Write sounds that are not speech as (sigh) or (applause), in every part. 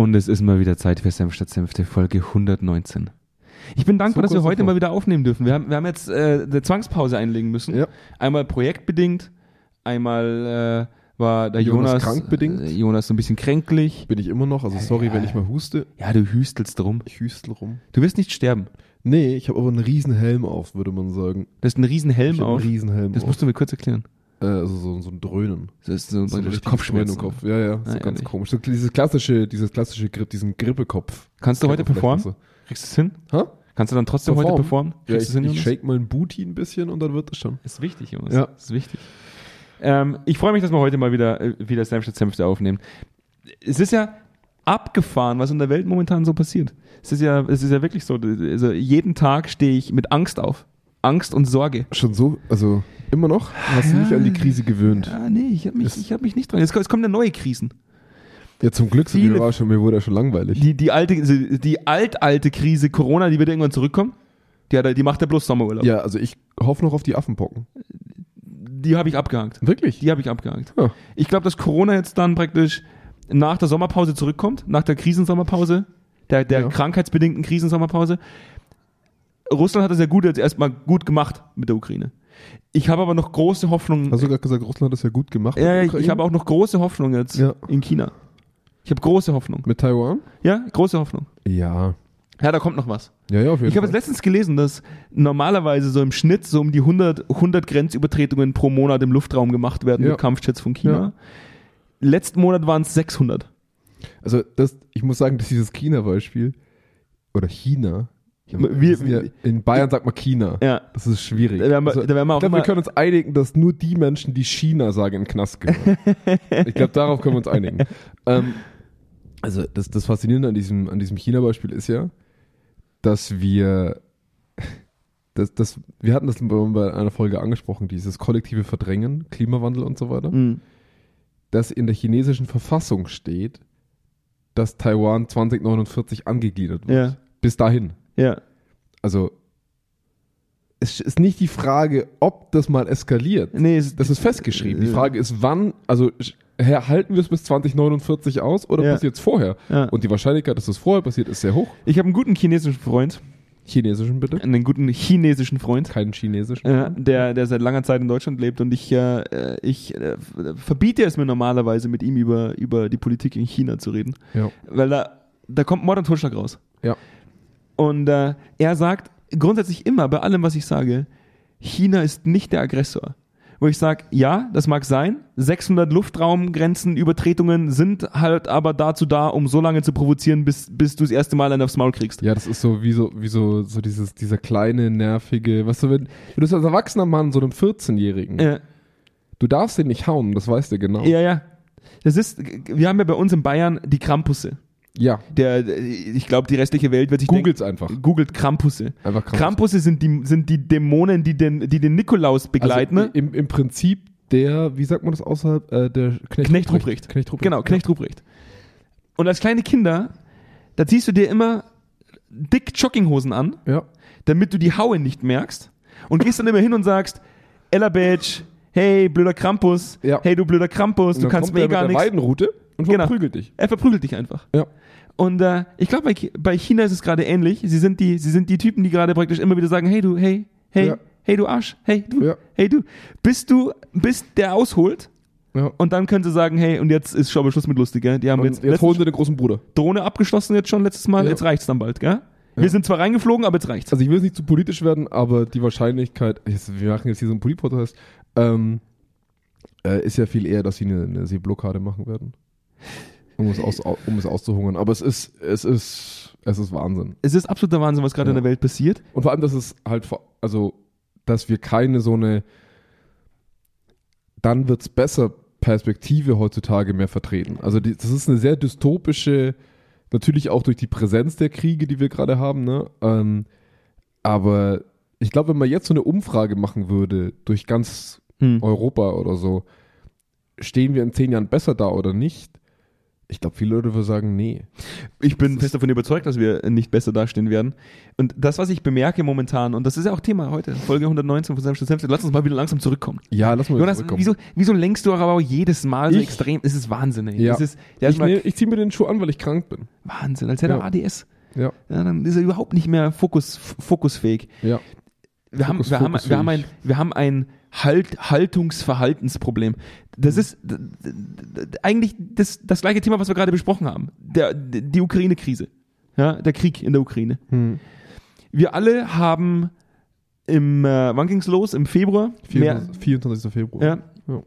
Und es ist mal wieder Zeit für Senf statt Senfte, Folge 119. Ich bin dankbar, So dass wir heute mal wieder aufnehmen dürfen. Wir haben, wir haben jetzt äh, eine Zwangspause einlegen müssen. Ja. Einmal projektbedingt, einmal äh, war der Jonas Jonas, krankbedingt. Äh, Jonas so ein bisschen kränklich. Bin ich immer noch, also sorry, wenn ich mal huste. Ja, du hüstelst rum. Ich hüstel rum. Du wirst nicht sterben. Nee, ich habe aber einen riesen Helm auf, würde man sagen. Du hast einen riesen Helm auf. einen riesen Helm Das auf. musst du mir kurz erklären. Äh, also so, so ein Dröhnen. Das ist so, So ein Kopfschmerzen. Im Kopf. Ja, ja, so Ah, ganz ehrlich. komisch. So dieses klassische, dieses klassische Grip, diesen Grippekopf. Kannst du heute performen? vielleicht Kriegst du es hin? so. Hä? Kannst du dann trotzdem heute performen? Ja, Kriegst ich, du's hin, ich shake mal ein Booty ein bisschen und dann wird es schon. Ist wichtig, Jonas. Ja. Ist wichtig. Ähm, ich freue mich, dass wir heute mal wieder, äh, wieder statt Senfte aufnehmen. Es ist ja abgefahren, was in der Welt momentan so passiert. Es ist ja, es ist ja wirklich so. Also jeden Tag stehe ich mit Angst auf. Angst und Sorge. Schon so, also immer noch? Hast du Ja. nicht an die Krise gewöhnt? Ja, nee, ich habe mich, ich hab mich nicht dran. Es, es kommen ja neue Krisen. Ja, zum Glück, Viele- mir, war schon, mir wurde ja schon langweilig. Die, die alte, die alt-alte Krise Corona, die wird irgendwann zurückkommen. Die, hat, die macht ja bloß Sommerurlaub. Ja, also ich hoffe noch auf die Affenpocken. Die habe ich abgehakt. Wirklich? Die habe ich abgehakt. Ja. Ich glaube, dass Corona jetzt dann praktisch nach der Sommerpause zurückkommt, nach der Krisensommerpause, der, der Ja. krankheitsbedingten Krisensommerpause. Russland hat das ja gut jetzt erstmal gut gemacht mit der Ukraine. Ich habe aber noch große Hoffnung. Hast du gerade gesagt, Russland hat das ja gut gemacht? ja, ich, ich habe auch noch große Hoffnung jetzt Ja. in China. Ich habe große Hoffnung. Mit Taiwan? Ja, große Hoffnung. Ja. Ja, da kommt noch was. Ja, ja, auf jeden Ich habe jetzt letztens gelesen, dass normalerweise so im Schnitt so um die 100, 100 Grenzübertretungen pro Monat im Luftraum gemacht werden Ja. mit Kampfjets von China. Ja. Letzten Monat waren es 600. Also, das, ich muss sagen, dass dieses China-Beispiel, oder China, Wir- wir, in Bayern sagt man China. Ja. Das ist schwierig. Da wir, also, da wir ich glaube, wir können uns einigen, dass nur die Menschen, die China sagen, in Knast gehören. (laughs) ich glaube, darauf können wir uns einigen. Ähm, also, das, das Faszinierende an diesem, an diesem China-Beispiel ist ja, dass wir, das, das, wir hatten das bei einer Folge angesprochen, dieses kollektive Verdrängen, Klimawandel und so weiter, Mhm. dass in der chinesischen Verfassung steht, dass Taiwan 2049 angegliedert wird. Ja. Bis dahin. Ja. Also, es ist nicht die Frage, ob das mal eskaliert. Nee, es, Das ist festgeschrieben. Die Frage ist, wann, also halten wir es bis 2049 aus oder Ja. passiert es vorher? Ja. Und die Wahrscheinlichkeit, dass es vorher passiert, ist sehr hoch. ich habe einen guten chinesischen Freund, Chinesischen bitte. einen guten chinesischen Freund, Keinen chinesischen. äh, der, der seit langer Zeit in Deutschland lebt und ich, äh, äh, ich äh, verbiete es mir normalerweise mit ihm über, über die Politik in China zu reden, Ja. weil da, da kommt Mord und Totschlag raus. Ja. Und äh, er sagt grundsätzlich immer bei allem, was ich sage, China ist nicht der Aggressor. Wo ich sage, ja, das mag sein. 600 Luftraumgrenzen, Übertretungen sind halt aber dazu da, um so lange zu provozieren, bis, bis du das erste Mal einen aufs Maul kriegst. Ja, das ist so wie so, wie so, so dieses, dieser kleine, nervige, weißt du, wenn, wenn du als erwachsener Mann, so einem 14-Jährigen, Ja, du darfst den nicht hauen, das weißt du genau. ja, ja. Das ist, wir haben ja bei uns in Bayern die Krampusse. Ja. Der, ich glaube, die restliche Welt wird sich Googelt's einfach. denken, googelt Krampusse. Einfach krass. Krampusse sind die, sind die Dämonen, die den, die den Nikolaus begleiten. Also im, Im Prinzip der, wie sagt man das außerhalb, äh, der Knecht, Knecht Ruprecht. Knecht Ruprecht. Genau, Knecht Ruprecht. Und als kleine Kinder, da ziehst du dir immer dick Jogginghosen an, Ja. damit du die Haue nicht merkst und gehst dann immer hin und sagst, Ella Badge, hey, blöder Krampus, Ja. hey, du blöder Krampus, Und du kannst mir eh gar nichts. Weidenrute und Genau. verprügelt dich. Er verprügelt dich einfach. Ja. Und äh, ich glaube, bei, bei China ist es gerade ähnlich. Sie sind, die, sie sind die Typen, die gerade praktisch immer wieder sagen, hey du, hey, hey, Ja. hey du Arsch, hey du, Ja. hey du. Bis du, bis der ausholt Ja. und dann können sie sagen, hey, und jetzt ist schon Schluss mit lustig, gell? Die haben Und jetzt, jetzt, holen sie den großen Bruder. Drohne abgeschossen jetzt schon letztes Mal, jetzt reicht's dann bald, gell? Wir sind zwar reingeflogen, aber jetzt reicht's. Also ich will jetzt nicht zu politisch werden, aber die Wahrscheinlichkeit, wir machen jetzt hier so einen Polit-Podcast, ähm, äh, ist ja viel eher, dass sie eine, eine Seeblockade machen werden. Um es, aus, um es auszuhungern. Aber es ist, es ist, es ist Wahnsinn. Es ist absoluter Wahnsinn, was gerade Ja. in der Welt passiert. Und vor allem, dass es halt, also, dass wir keine so eine, dann wird's besser Perspektive heutzutage mehr vertreten. Also die, das ist eine sehr dystopische, natürlich auch durch die Präsenz der Kriege, die wir gerade haben, ne? Ähm, aber ich glaube, wenn man jetzt so eine Umfrage machen würde durch ganz Hm. Europa oder so, stehen wir in zehn Jahren besser da oder nicht, Ich glaube, viele Leute würden sagen, nee. Ich bin fest davon überzeugt, dass wir nicht besser dastehen werden. Und das, was ich bemerke momentan, und das ist ja auch Thema heute, Folge 119 von Senf Senf, lass uns mal wieder langsam zurückkommen. Ja, lass mal Jonas, zurückkommen. wieso, wieso lenkst du aber auch jedes Mal so Ich- extrem? Es ist Wahnsinn, ey. Ja. Ist, ich mal ich ziehe mir den Schuh an, weil ich krank bin. Wahnsinn, als hätte er Ja. ADS. Ja, Ja, dann ist er überhaupt nicht mehr Fokus, fokusfähig. ja. Wir haben, Fokus- wir, haben, wir haben ein, fokusfähig. wir haben ein halt, Haltungsverhaltensproblem. Das ist d- d- eigentlich das, das gleiche Thema, was wir gerade besprochen haben. Der, die Ukraine-Krise. Ja, der Krieg in der Ukraine. Hm. Wir alle haben im, äh, wann ging's los? Im Februar? Mehr, 24, 24. Februar. ja, Ja.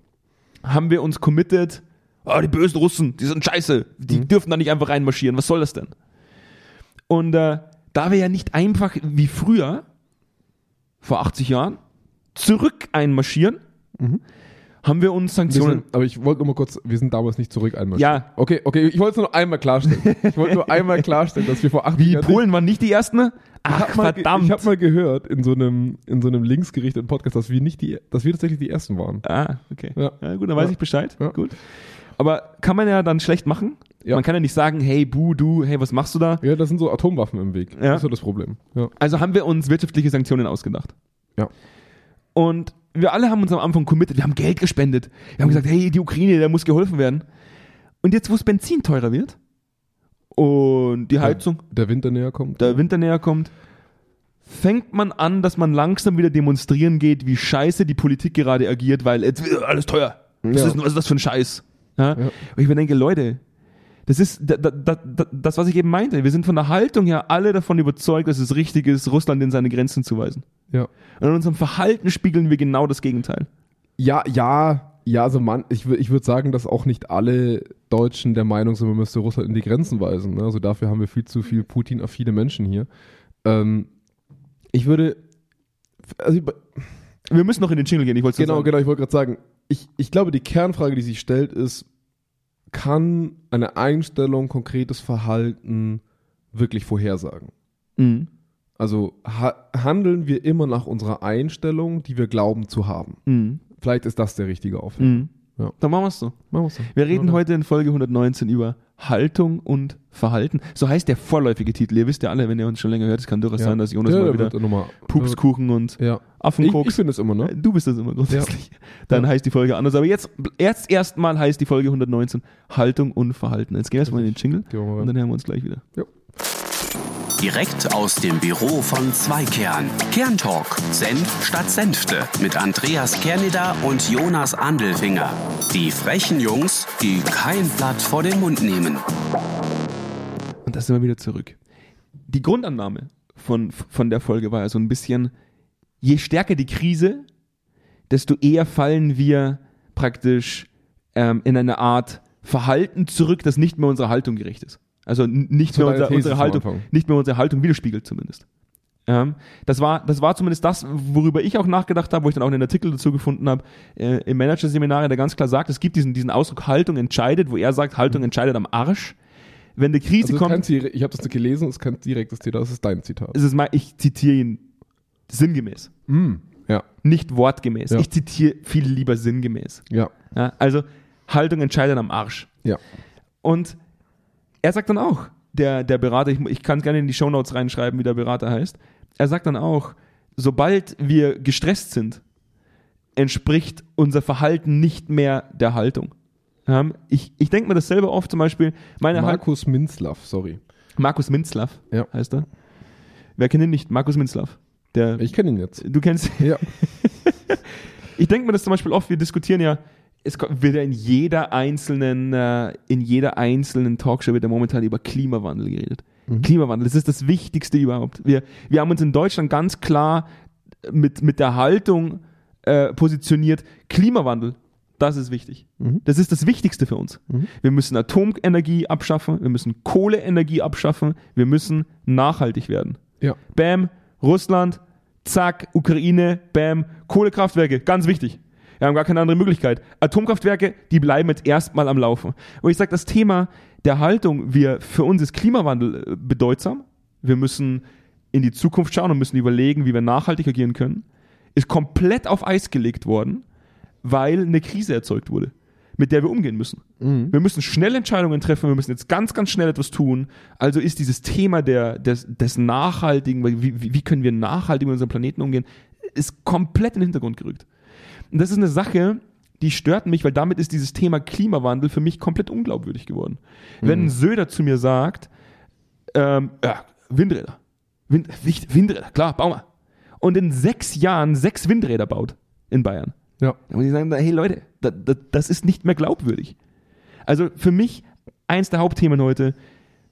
haben wir uns committed, ah, die bösen Russen, die sind scheiße, die Mhm. dürfen da nicht einfach reinmarschieren, was soll das denn? Und äh, da wir ja nicht einfach wie früher, vor 80 Jahren, zurück einmarschieren, Mhm. haben wir uns Wir Sanktionen. sind, aber ich wollte nur mal kurz, wir sind damals nicht zurück einmal. Ja. Okay, okay, ich wollte es nur einmal klarstellen. Ich wollte nur einmal klarstellen, dass wir vor acht Wie Jahren. Polen waren nicht die ersten? Ich Ach, ge- verdammt. Ich habe mal gehört in so einem in so einem linksgerichteten Podcast, dass wir nicht die, dass wir tatsächlich die ersten waren. ah, okay. Ja. Ja. gut, dann weiß Ja. ich Bescheid. Ja. Gut. Aber kann man ja dann schlecht machen. Ja. Man kann ja nicht sagen, hey, Bu, du, hey, was machst du da? Ja, da sind so Atomwaffen im Weg. Ja. Das ist so das Problem. Ja. Also haben wir uns wirtschaftliche Sanktionen ausgedacht. Ja. Und wir alle haben uns am Anfang committed, wir haben Geld gespendet. Wir haben gesagt, hey, die Ukraine, da muss geholfen werden. Und jetzt, wo das Benzin teurer wird und die Heizung, Der Winter näher kommt. der Winter näher kommt, fängt man an, dass man langsam wieder demonstrieren geht, wie scheiße die Politik gerade agiert, weil jetzt wird alles teuer. Was, Ja. ist, was ist das für ein Scheiß? Ja? Ja. Und ich mir denke, Leute, das ist da, da, da- das, was ich eben meinte. Wir sind von der Haltung her alle davon überzeugt, dass es richtig ist, Russland in seine Grenzen zu weisen. Ja. Und in unserem Verhalten spiegeln wir genau das Gegenteil. Ja, ja, ja, also man, ich, ich würde sagen, dass auch nicht alle Deutschen der Meinung sind, man müsste Russland in die Grenzen weisen. Ne? Also dafür haben wir viel zu viel Putin-affine Menschen hier. Ähm, ich würde, also Wir müssen noch in den Jingle gehen, ich wollte genau, sagen. genau, ich wollte gerade sagen, ich, ich glaube, die Kernfrage, die sich stellt, ist, kann eine Einstellung, konkretes Verhalten wirklich vorhersagen? Mhm. Also ha handeln wir immer nach unserer Einstellung, die wir glauben zu haben? Mhm. Vielleicht ist das der richtige Aufhänger. Mhm. Ja. Dann machen wir es so. Machen so. Wir reden Ja. heute in Folge 119 über Haltung und Verhalten. So heißt der vorläufige Titel. Ihr wisst ja alle, wenn ihr uns schon länger hört, es kann durchaus Ja. sein, dass Jonas ja, mal der wieder wird nochmal Pupskuchen und Ja. Ich, Affenkoks. ich finde es immer, ne? Du bist das immer grundsätzlich. Dann Ja. heißt die Folge anders. Aber jetzt erst erstmal heißt die Folge 119 Haltung und Verhalten. Jetzt gehen wir erstmal in den Jingle mal und dann hören wir uns gleich wieder. Direkt aus dem Büro von Zweikern. Kerntalk. Senf statt Senfte. Mit Andreas Kerneder und Jonas Andelfinger. Die frechen Jungs, die kein Blatt vor den Mund nehmen. Und da sind wir wieder zurück. Die Grundannahme von, von der Folge war ja so ein bisschen, je stärker die Krise, desto eher fallen wir praktisch ähm, in eine Art Verhalten zurück, das nicht mehr unserer Haltung gerecht ist. Also nicht mehr deine unsere, Haltung, nicht mehr unsere Haltung widerspiegelt zumindest. Ähm, das war, das war zumindest das, worüber ich auch nachgedacht habe, wo ich dann auch einen Artikel dazu gefunden habe, äh, im Manager-Seminar, der ganz klar sagt, es gibt diesen, diesen Ausdruck Haltung entscheidet, wo er sagt, Haltung entscheidet am Arsch. Wenn die Krise Also kommt, ich habe das gelesen, es ist kein direktes Zitat, das ist dein Zitat. es ist mein, ich zitiere ihn sinngemäß, Mm. Ja, nicht wortgemäß. Ja. Ich zitiere viel lieber sinngemäß. ja, Ja, also Haltung entscheidet am Arsch. ja. Und er sagt dann auch, der, der Berater, ich, ich kann gerne in die Shownotes reinschreiben, wie der Berater heißt, er sagt dann auch, sobald wir gestresst sind, entspricht unser Verhalten nicht mehr der Haltung. Ich ich denke mir das selber oft, zum Beispiel, meine. Markus Minzlaff, sorry. Markus Minzlaff Ja. heißt er. Wer kennt ihn nicht? Markus Minzlaff. Der, Ich kenne ihn jetzt. du kennst Ja. (laughs) Ich denke mir das zum Beispiel oft, wir diskutieren ja, es wird ja in jeder einzelnen, äh, in jeder einzelnen Talkshow wird ja momentan über Klimawandel geredet. Klimawandel, das ist das Wichtigste überhaupt. Wir, wir haben uns in Deutschland ganz klar mit, mit der Haltung äh, positioniert, Klimawandel, das ist wichtig. Das ist das Wichtigste für uns. Wir müssen Atomenergie abschaffen, wir müssen Kohleenergie abschaffen, wir müssen nachhaltig werden. Ja. Bam, Russland, zack, Ukraine, bam, Kohlekraftwerke, ganz wichtig. Wir haben gar keine andere Möglichkeit. Atomkraftwerke, die bleiben jetzt erstmal am Laufen. Und ich sage, das Thema der Haltung, wir, für uns ist Klimawandel äh, bedeutsam. Wir müssen in die Zukunft schauen und müssen überlegen, wie wir nachhaltig agieren können. Ist komplett auf Eis gelegt worden, weil eine Krise erzeugt wurde. mit der wir umgehen müssen. Wir müssen schnell Entscheidungen treffen, wir müssen jetzt ganz, ganz schnell etwas tun. Also ist dieses Thema der, des, des Nachhaltigen, wie, wie, wie können wir nachhaltig mit unserem Planeten umgehen, ist komplett in den Hintergrund gerückt. Und das ist eine Sache, die stört mich, weil damit ist dieses Thema Klimawandel für mich komplett unglaubwürdig geworden. Wenn ein Söder zu mir sagt, ähm, ja, Windräder, Wind, Windräder, klar, bauen wir. Und in sechs Jahren sechs Windräder baut in Bayern. Ja. Muss ich sagen, hey Leute, da, da, das ist nicht mehr glaubwürdig. Also für mich eins der Hauptthemen heute,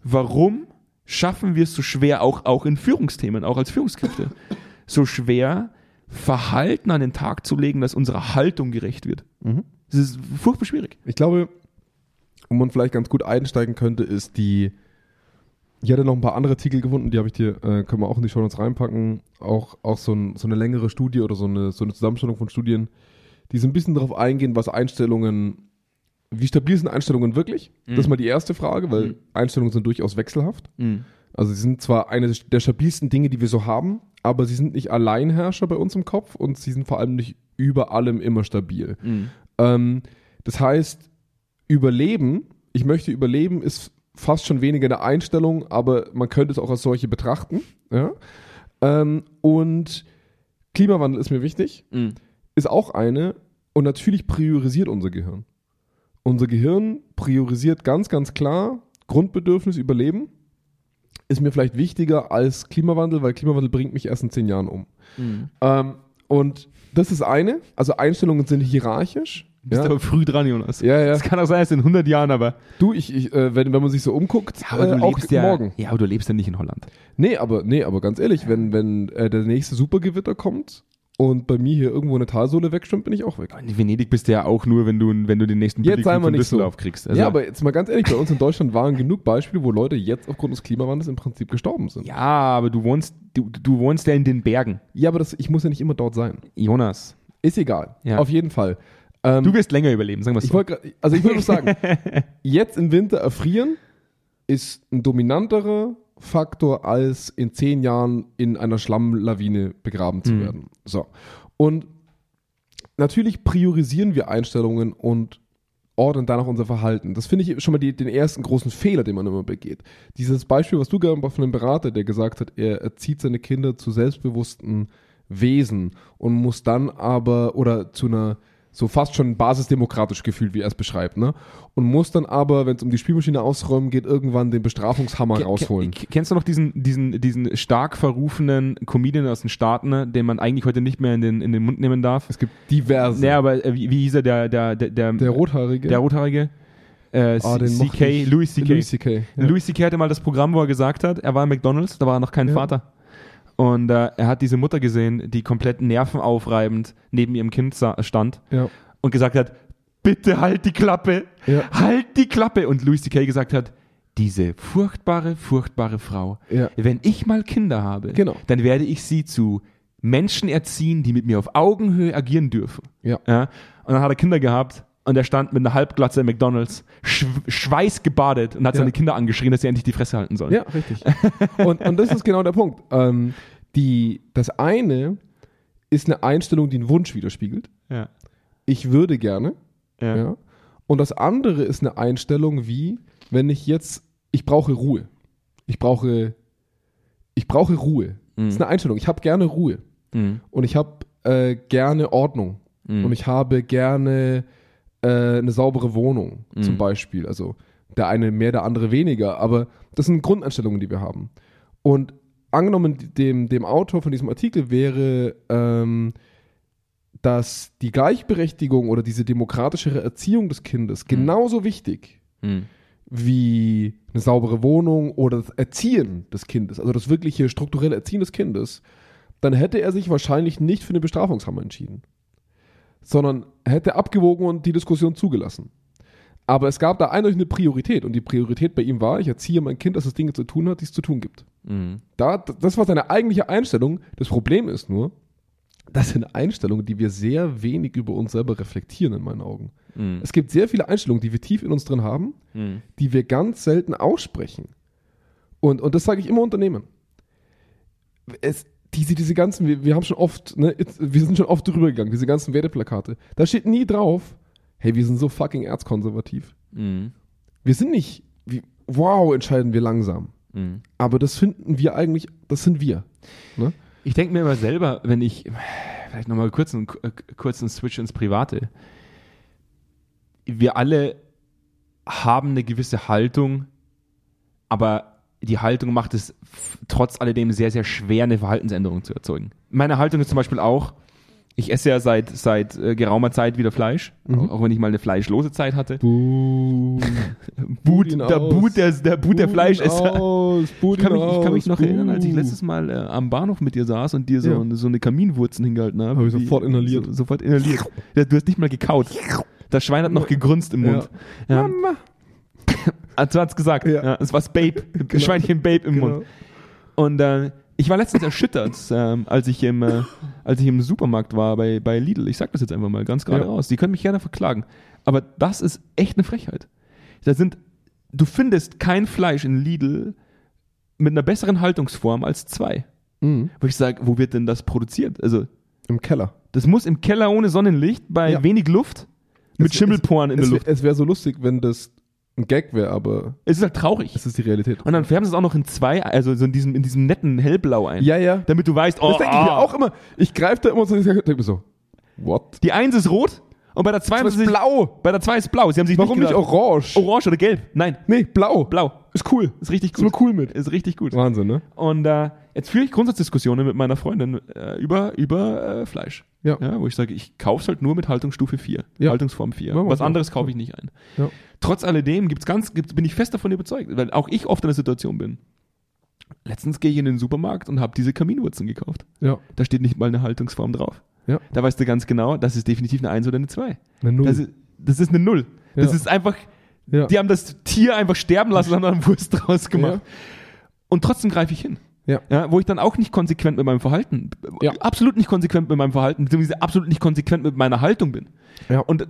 warum schaffen wir es so schwer, auch, auch in Führungsthemen, auch als Führungskräfte, so schwer, Verhalten an den Tag zu legen, das unserer Haltung gerecht wird. Das ist furchtbar schwierig. Ich glaube, wo man vielleicht ganz gut einsteigen könnte, ist die. Ich hatte noch ein paar andere Artikel gefunden, die habe ich dir, äh, können wir auch in die Show Notes reinpacken. Auch, auch so, ein, so eine längere Studie oder so eine, so eine Zusammenstellung von Studien, die so ein bisschen darauf eingehen, was Einstellungen, wie stabil sind Einstellungen wirklich? Das ist mal die erste Frage, weil Einstellungen sind durchaus wechselhaft. Also sie sind zwar eine der stabilsten Dinge, die wir so haben, aber sie sind nicht Alleinherrscher bei uns im Kopf und sie sind vor allem nicht über allem immer stabil. Ähm, das heißt, Überleben, ich möchte überleben, ist fast schon weniger eine Einstellung, aber man könnte es auch als solche betrachten. Ja? Ähm, und Klimawandel ist mir wichtig, ist auch eine und natürlich priorisiert unser Gehirn. Unser Gehirn priorisiert ganz, ganz klar Grundbedürfnis Überleben. Ist mir vielleicht wichtiger als Klimawandel, weil Klimawandel bringt mich erst in zehn Jahren um. Ähm, und das ist eine. Also Einstellungen sind hierarchisch. Du bist Ja. aber früh dran, Jonas. Ja, ja. Das kann auch sein, erst in 100 Jahren, aber, Du, ich, ich äh, wenn, wenn man sich so umguckt, äh, auch ja, morgen. ja, aber du lebst ja nicht in Holland. Nee, aber, nee, aber ganz ehrlich, wenn, wenn äh, der nächste Supergewitter kommt und bei mir hier irgendwo eine Talsohle wegschwimmt, bin ich auch weg. In Venedig bist du ja auch nur, wenn du, wenn du den nächsten Jetzt Billigflug von nicht so. Düsseldorf kriegst. Also, ja, aber jetzt mal ganz ehrlich, bei uns in Deutschland waren genug Beispiele, wo Leute jetzt aufgrund des Klimawandels im Prinzip gestorben sind. ja, aber du wohnst, du, du wohnst ja in den Bergen. Ja, aber das, ich muss ja nicht immer dort sein. Jonas, Ist egal. Ja. Auf jeden Fall. Ähm, du wirst länger überleben, sagen wir es Ich so. wollte grad- also ich würde sagen, (laughs) jetzt im Winter erfrieren ist ein dominanterer Faktor, als in zehn Jahren in einer Schlammlawine begraben zu Mhm. werden. So. Und natürlich priorisieren wir Einstellungen und ordnen danach unser Verhalten. Das finde ich schon mal die, den ersten großen Fehler, den man immer begeht. Dieses Beispiel, was du hast von einem Berater, der gesagt hat, er erzieht seine Kinder zu selbstbewussten Wesen und muss dann aber, oder zu einer so fast schon basisdemokratisch gefühlt, wie er es beschreibt, ne? Und muss dann aber, wenn es um die Spielmaschine ausräumen geht, irgendwann den Bestrafungshammer Ke- rausholen. ke- Kennst du noch diesen, diesen, diesen stark verrufenen Comedian aus den Staaten, ne, den man eigentlich heute nicht mehr in den, in den Mund nehmen darf? Es gibt diverse. Ja, aber äh, wie, wie hieß er, der, der, der, der, der Rothaarige. der Rothaarige? Äh, Ah, den mochte CK. Louis CK. Louis C.K. Ja. Louis C.K. hatte mal das Programm, wo er gesagt hat, er war in McDonalds, da war er noch kein Ja. Vater. Und äh, er hat diese Mutter gesehen, die komplett nervenaufreibend neben ihrem Kind stand ja. und gesagt hat, bitte halt die Klappe, Ja. halt die Klappe. Und Louis C.K. gesagt hat, diese furchtbare, furchtbare Frau, Ja. wenn ich mal Kinder habe, Genau. dann werde ich sie zu Menschen erziehen, die mit mir auf Augenhöhe agieren dürfen. Ja. Ja? Und dann hat er Kinder gehabt und er stand mit einer Halbglatze im McDonalds, schw schweißgebadet und hat Ja. seine Kinder angeschrien, dass sie endlich die Fresse halten sollen. Ja, richtig. und, und das ist genau der Punkt. Ähm, die, das eine ist eine Einstellung, die einen Wunsch widerspiegelt. Ja. Ich würde gerne. Ja. Ja. Und das andere ist eine Einstellung wie, wenn ich jetzt, ich brauche Ruhe. Ich brauche, ich brauche Ruhe. Das ist eine Einstellung. Ich habe gerne Ruhe. Mhm. Und ich habe äh, gerne Ordnung. Und ich habe gerne äh, eine saubere Wohnung, zum Beispiel. Also der eine mehr, der andere weniger. Aber das sind Grundeinstellungen, die wir haben. Und angenommen, dem, dem Autor von diesem Artikel wäre, ähm, dass die Gleichberechtigung oder diese demokratischere Erziehung des Kindes genauso wichtig Mhm. wie eine saubere Wohnung oder das Erziehen des Kindes, also das wirkliche strukturelle Erziehen des Kindes, dann hätte er sich wahrscheinlich nicht für eine Bestrafungshammer entschieden, sondern hätte abgewogen und die Diskussion zugelassen. Aber es gab da eindeutig eine Priorität und die Priorität bei ihm war, ich erziehe mein Kind, dass es Dinge zu tun hat, die es zu tun gibt. Mhm. Da, das war seine eigentliche Einstellung. Das Problem ist nur, das sind Einstellungen, die wir sehr wenig über uns selber reflektieren, in meinen Augen. Mhm. Es gibt sehr viele Einstellungen, die wir tief in uns drin haben, Mhm. die wir ganz selten aussprechen. Und, und das sage ich immer Unternehmen. Es, diese, diese ganzen, wir, wir haben schon oft, ne, wir sind schon oft drüber gegangen, diese ganzen Werteplakate. Da steht nie drauf, hey, wir sind so fucking erzkonservativ. Mhm. Wir sind nicht, wie, wow, entscheiden wir langsam. Mhm. Aber das finden wir eigentlich, das sind wir. Ne? Ich denke mir immer selber, wenn ich, vielleicht nochmal kurz einen, äh, kurzen Switch ins Private. Wir alle haben eine gewisse Haltung, aber die Haltung macht es trotz alledem sehr, sehr schwer, eine Verhaltensänderung zu erzeugen. Meine Haltung ist zum Beispiel auch, ich esse ja seit, seit äh, geraumer Zeit wieder Fleisch, auch, auch wenn ich mal eine fleischlose Zeit hatte. Buh. (laughs) Boot, der. Boot der, der, Boot der Fleischesser. Aus, Ich kann, mich, ich kann mich noch Buh. erinnern, als ich letztes Mal äh, am Bahnhof mit dir saß und dir so, Ja. eine, so eine Kaminwurzen hingehalten habe. Hab ich sofort inhaliert. So, sofort inhaliert. Ja, du hast nicht mal gekaut. Das Schwein hat noch gegrunzt im Mund. Ja. Mama. (laughs) Also hat's gesagt. Ja. Ja. es war Babe. Das (laughs) Schweinchen Babe im Genau. Mund. Und äh, ich war letztens erschüttert, ähm, als, ich im, äh, als ich im Supermarkt war bei, bei Lidl. Ich sag das jetzt einfach mal ganz gerade Ja. Die können mich gerne verklagen. Aber das ist echt eine Frechheit. Da sind, du findest kein Fleisch in Lidl mit einer besseren Haltungsform als zwei. Mhm. Wo ich sage, wo wird denn das produziert? Also, Im Keller. das muss im Keller ohne Sonnenlicht, bei Ja. wenig Luft, mit Es- Schimmelporen in der Es, Luft. wär- es wäre so lustig, wenn das ein Gag wäre, aber Es ist halt traurig. es ist die Realität. Und dann färben sie es auch noch in zwei, also so in diesem, in diesem netten Hellblau ein. ja, ja. Damit du weißt, oh, Das denke ich mir ah, auch immer. Ich greife da immer so, ich denke mir so, what? Die eins ist rot und bei der zwei ist sich, blau. bei der zwei ist blau. Sie haben sich Warum nicht nicht, orange? orange oder gelb. Nein, Nee, blau. blau. Ist cool. Ist richtig Ist gut. mir cool mit. Ist richtig gut. Wahnsinn, ne? Und äh, jetzt führe ich Grundsatzdiskussionen mit meiner Freundin äh, über, über äh, Fleisch. Ja. Ja, wo ich sage, ich kaufe es halt nur mit Haltungsstufe 4, Ja. Haltungsform 4. Machen wir Was anderes kaufe ich nicht ein. Ja. Trotz alledem gibt's ganz, gibt's, bin ich fest davon überzeugt, weil auch ich oft in der Situation bin. Letztens gehe ich in den Supermarkt und habe diese Kaminwurzen gekauft. Ja. Da steht nicht mal eine Haltungsform drauf. Ja. Da weißt du ganz genau, das ist definitiv eine 1 oder eine 2. Eine Null. Das ist, das ist eine Null. Das Ja. ist einfach, ja. die haben das Tier einfach sterben lassen und haben dann Wurst draus gemacht. Und trotzdem greife ich hin. Ja. Ja, wo ich dann auch nicht konsequent mit meinem Verhalten, Ja. absolut nicht konsequent mit meinem Verhalten, beziehungsweise absolut nicht konsequent mit meiner Haltung bin. Ja. Und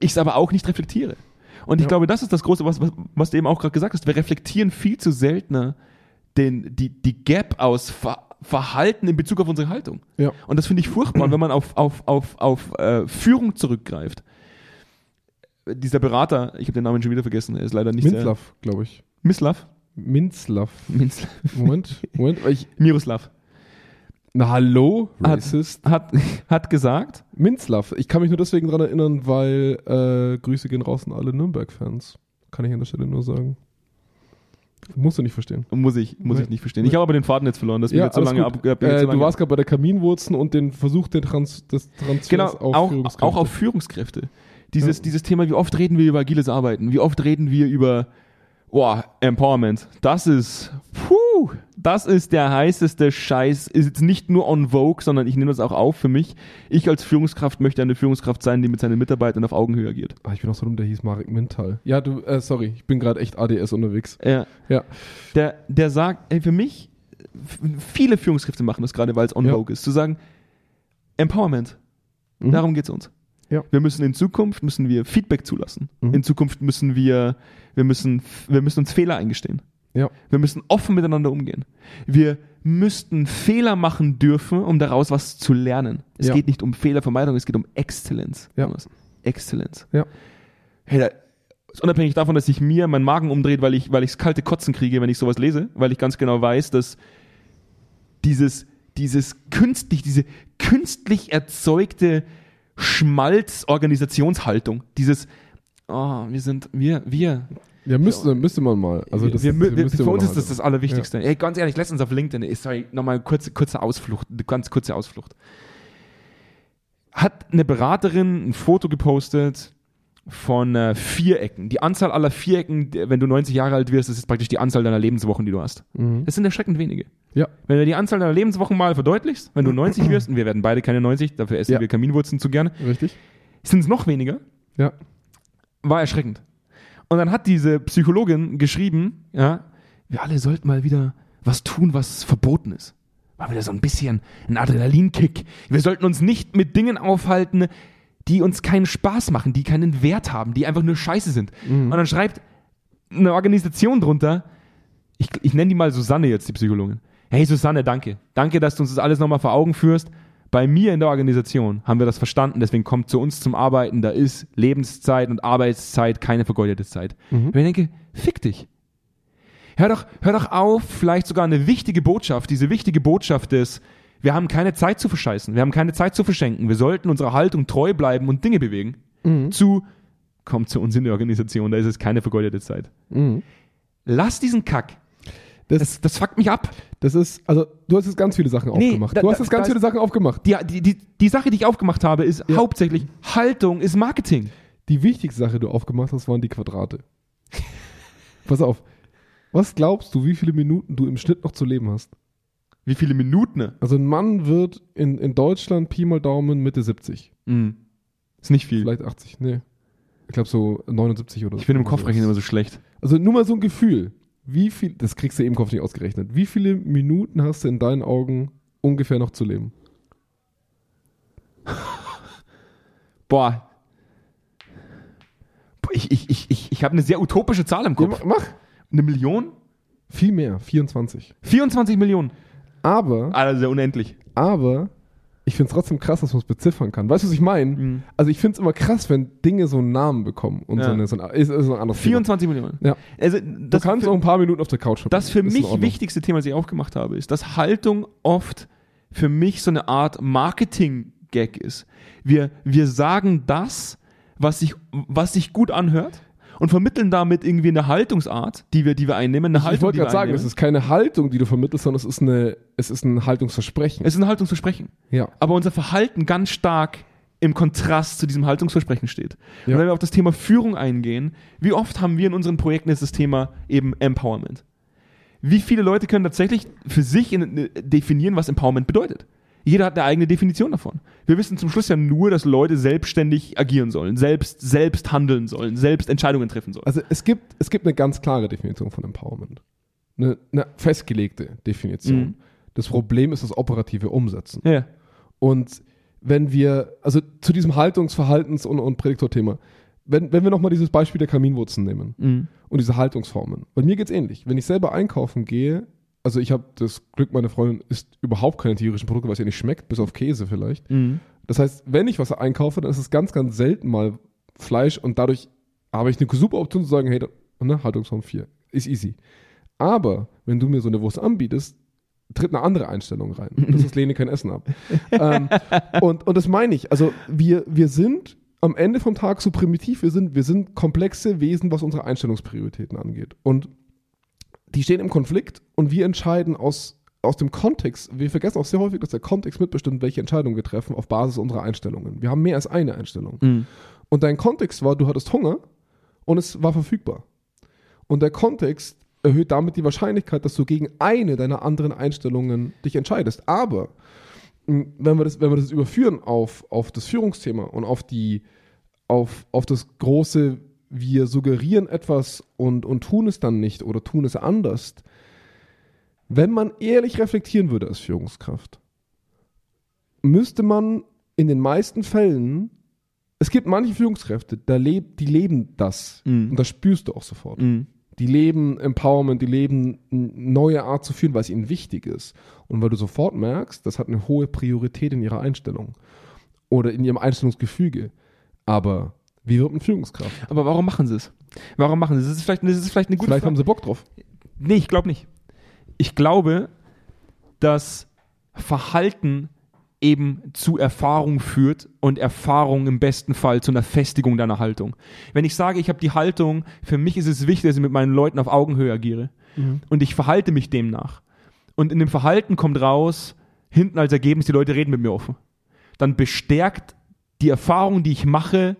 ich es aber auch nicht reflektiere. Und ich Ja. glaube, das ist das Große, was, was, was du eben auch gerade gesagt hast. Wir reflektieren viel zu seltener den, die, die Gap aus Ver Verhalten in Bezug auf unsere Haltung. Ja. Und das finde ich furchtbar, wenn man auf, auf, auf, auf äh, Führung zurückgreift. Dieser Berater, ich habe den Namen schon wieder vergessen, er ist leider nicht Minzlaff, glaube ich. Mislav? Minzlaff. Moment, Moment. Ich, Miroslav. na, hallo? Hat- Racist. Hat, hat gesagt, Minzlaff. Ich kann mich nur deswegen dran erinnern, weil äh, Grüße gehen raus an alle Nürnberg-Fans. Kann ich an der Stelle nur sagen. Musst du nicht verstehen. muss ich, muss Nee. ich nicht verstehen. Ich habe aber den Faden jetzt verloren, das bin jetzt so lange ab. Äh, du warst gerade bei der Kaminwurzen und den Versuch den Trans des Transfers Genau, auf auch, Führungskräfte. auch auf Führungskräfte. Dieses, Ja. dieses Thema, wie oft reden wir über agiles Arbeiten? Wie oft reden wir über boah, Empowerment? Das ist, puh, das ist der heißeste Scheiß. Ist jetzt nicht nur on Vogue, sondern ich nehme das auch auf für mich. Ich als Führungskraft möchte eine Führungskraft sein, die mit seinen Mitarbeitern auf Augenhöhe agiert. Ah, ich bin auch so dumm, der hieß Marek Mintal. Ja, du, äh, sorry, ich bin gerade echt ADS unterwegs. Ja. Ja. Der, der sagt, ey, für mich, viele Führungskräfte machen das gerade, weil es on Ja. Vogue ist, zu sagen, Empowerment. Mhm. Darum geht's uns. Ja. Wir müssen in Zukunft müssen wir Feedback zulassen. Mhm. In Zukunft müssen wir, wir müssen, wir müssen uns Fehler eingestehen. Ja. Wir müssen offen miteinander umgehen. Wir müssten Fehler machen dürfen, um daraus was zu lernen. Es Ja. geht nicht um Fehlervermeidung, es geht um Exzellenz. Ja. Exzellenz. Ja. Hey, da, unabhängig davon, dass sich mir mein Magen umdreht, weil ich, weil ich's kalte Kotzen kriege, wenn ich sowas lese, weil ich ganz genau weiß, dass dieses, dieses künstlich, diese künstlich erzeugte Schmalz-Organisationshaltung, dieses, oh, wir sind, wir, wir, Ja, müsste, müsste man mal. Also wir, das, wir, wir, müsste für uns ist das das Allerwichtigste. Ey, ganz ehrlich, letztens auf LinkedIn, sorry, nochmal kurze, kurze Ausflucht, eine ganz kurze Ausflucht. Hat eine Beraterin ein Foto gepostet von äh, Vierecken. Die Anzahl aller Vierecken, wenn du 90 Jahre alt wirst, das ist praktisch die Anzahl deiner Lebenswochen, die du hast. Mhm. Das sind erschreckend wenige. Ja. Wenn du die Anzahl deiner Lebenswochen mal verdeutlichst, wenn du 90 (clears throat) wirst, und wir werden beide keine 90, dafür essen Ja. wir Kaminwurzeln zu gerne, Richtig? sind es noch weniger Ja. war erschreckend. Und dann hat diese Psychologin geschrieben, ja, wir alle sollten mal wieder was tun, was verboten ist. Mal wieder so ein bisschen ein Adrenalinkick. Wir sollten uns nicht mit Dingen aufhalten, die uns keinen Spaß machen, die keinen Wert haben, die einfach nur scheiße sind. Und dann schreibt eine Organisation drunter, ich, ich nenne die mal Susanne jetzt, die Psychologin. Hey Susanne, danke. Danke, dass du uns das alles nochmal vor Augen führst. Bei mir in der Organisation haben wir das verstanden, deswegen kommt zu uns zum Arbeiten, da ist Lebenszeit und Arbeitszeit keine vergeudete Zeit. Mhm. Und ich denke, fick dich. Hör doch, hör doch auf, vielleicht sogar eine wichtige Botschaft, diese wichtige Botschaft ist, wir haben keine Zeit zu verscheißen, wir haben keine Zeit zu verschenken, wir sollten unserer Haltung treu bleiben und Dinge bewegen. Mhm. Zu, kommt zu uns in die Organisation, da ist es keine vergeudete Zeit. Mhm. Lass diesen Kack. Das, Das, das fuckt mich ab. das ist, also du hast jetzt ganz viele Sachen Nee, aufgemacht. da- du hast jetzt ganz viele Sachen aufgemacht. Die, die, die, die Sache, die ich aufgemacht habe, ist Ja. hauptsächlich Haltung ist Marketing. Die wichtigste Sache, die du aufgemacht hast, waren die Quadrate. (laughs) Pass auf. Was glaubst du, wie viele Minuten du im Schnitt noch zu leben hast? Wie viele Minuten? Also ein Mann wird in, in Deutschland Pi mal Daumen Mitte 70. Mhm. Ist nicht viel. Vielleicht 80. Nee. Ich glaube so 79 oder so. Ich bin im Kopfrechnen immer so schlecht. Also nur mal so ein Gefühl. Wie viel, das kriegst du eben im Kopf nicht ausgerechnet. Wie viele Minuten hast du in deinen Augen ungefähr noch zu leben? (laughs) Boah. Ich, ich, ich, ich, ich habe eine sehr utopische Zahl im Ja, Kopf. mach. Eine Million? Viel mehr, 24. 24 Millionen. Aber, Also sehr unendlich. aber, ich finde es trotzdem krass, dass man es beziffern kann. Weißt du, was ich meine? Mhm. Also ich finde es immer krass, wenn Dinge so einen Namen bekommen. Und Ja. so eine, so ein, ist, ist ein anderes Thema. 24 Millionen. Ja. Also Du das, kannst für, auch ein paar Minuten auf der Couch das für mich wichtigste Thema, das ich aufgemacht habe, ist, dass Haltung oft für mich so eine Art Marketing-Gag ist. Wir, wir sagen das, was sich, was sich gut anhört und vermitteln damit irgendwie eine Haltungsart, die wir, die wir einnehmen. Eine Ich Haltung, wollte gerade sagen, es ist keine Haltung, die du vermittelst, sondern es ist, eine, es ist ein Haltungsversprechen. es ist ein Haltungsversprechen. ja. aber unser Verhalten ganz stark im Kontrast zu diesem Haltungsversprechen steht. Ja. Und wenn wir auf das Thema Führung eingehen, wie oft haben wir in unseren Projekten jetzt das Thema eben Empowerment? Wie viele Leute können tatsächlich für sich in, äh, definieren, was Empowerment bedeutet? Jeder hat eine eigene Definition davon. Wir wissen zum Schluss ja nur, dass Leute selbstständig agieren sollen, selbst, selbst handeln sollen, selbst Entscheidungen treffen sollen. Also es gibt, es gibt eine ganz klare Definition von Empowerment. Eine, eine festgelegte Definition. Mhm. Das Problem ist das operative Umsetzen. ja. Und wenn wir, also zu diesem Haltungs-, Verhaltens- und, und Prädiktorthema, wenn, wenn wir nochmal dieses Beispiel der Kaminwurzen nehmen Mhm. und diese Haltungsformen. Bei mir geht's ähnlich. Wenn ich selber einkaufen gehe, also ich habe das Glück, meine Freundin isst überhaupt keine tierischen Produkte, weil es ihr nicht schmeckt, bis auf Käse vielleicht. Mhm. Das heißt, wenn ich was einkaufe, dann ist es ganz, ganz selten mal Fleisch und dadurch habe ich eine super Option zu sagen, hey, ne, Haltungsform 4, ist easy. Aber wenn du mir so eine Wurst anbietest, tritt eine andere Einstellung rein. (laughs) Das ist lehne kein Essen ab. ähm, und, und das meine ich. Also wir, wir sind am Ende vom Tag so primitiv, wir sind, wir sind komplexe Wesen, was unsere Einstellungsprioritäten angeht. Und die stehen im Konflikt und wir entscheiden aus, aus dem Kontext, wir vergessen auch sehr häufig, dass der Kontext mitbestimmt, welche Entscheidungen wir treffen auf Basis unserer Einstellungen. Wir haben mehr als eine Einstellung. Mhm. Und dein Kontext war, du hattest Hunger und es war verfügbar. Und der Kontext erhöht damit die Wahrscheinlichkeit, dass du gegen eine deiner anderen Einstellungen dich entscheidest. Aber wenn wir das, wenn wir das überführen auf, auf das Führungsthema und auf die, auf, auf das große, wir suggerieren etwas und, und tun es dann nicht oder tun es anders. Wenn man ehrlich reflektieren würde als Führungskraft, müsste man in den meisten Fällen, es gibt manche Führungskräfte, da leb, die leben das. Mhm. Und das spürst du auch sofort. Mhm. Die leben Empowerment, die leben eine neue Art zu führen, weil es ihnen wichtig ist. Und weil du sofort merkst, das hat eine hohe Priorität in ihrer Einstellung oder in ihrem Einstellungsgefüge. Aber wie wird man Führungskraft? Aber warum machen sie es? Warum machen sie es? Das ist vielleicht, das ist vielleicht eine gute Vielleicht Frage. haben sie Bock drauf. Nee, ich glaube nicht. Ich glaube, dass Verhalten eben zu Erfahrung führt und Erfahrung im besten Fall zu einer Festigung deiner Haltung. Wenn ich sage, ich habe die Haltung, für mich ist es wichtig, dass ich mit meinen Leuten auf Augenhöhe agiere und ich verhalte mich demnach. Und in dem Verhalten kommt raus, hinten als Ergebnis, die Leute reden mit mir offen. Dann bestärkt die Erfahrung, die ich mache,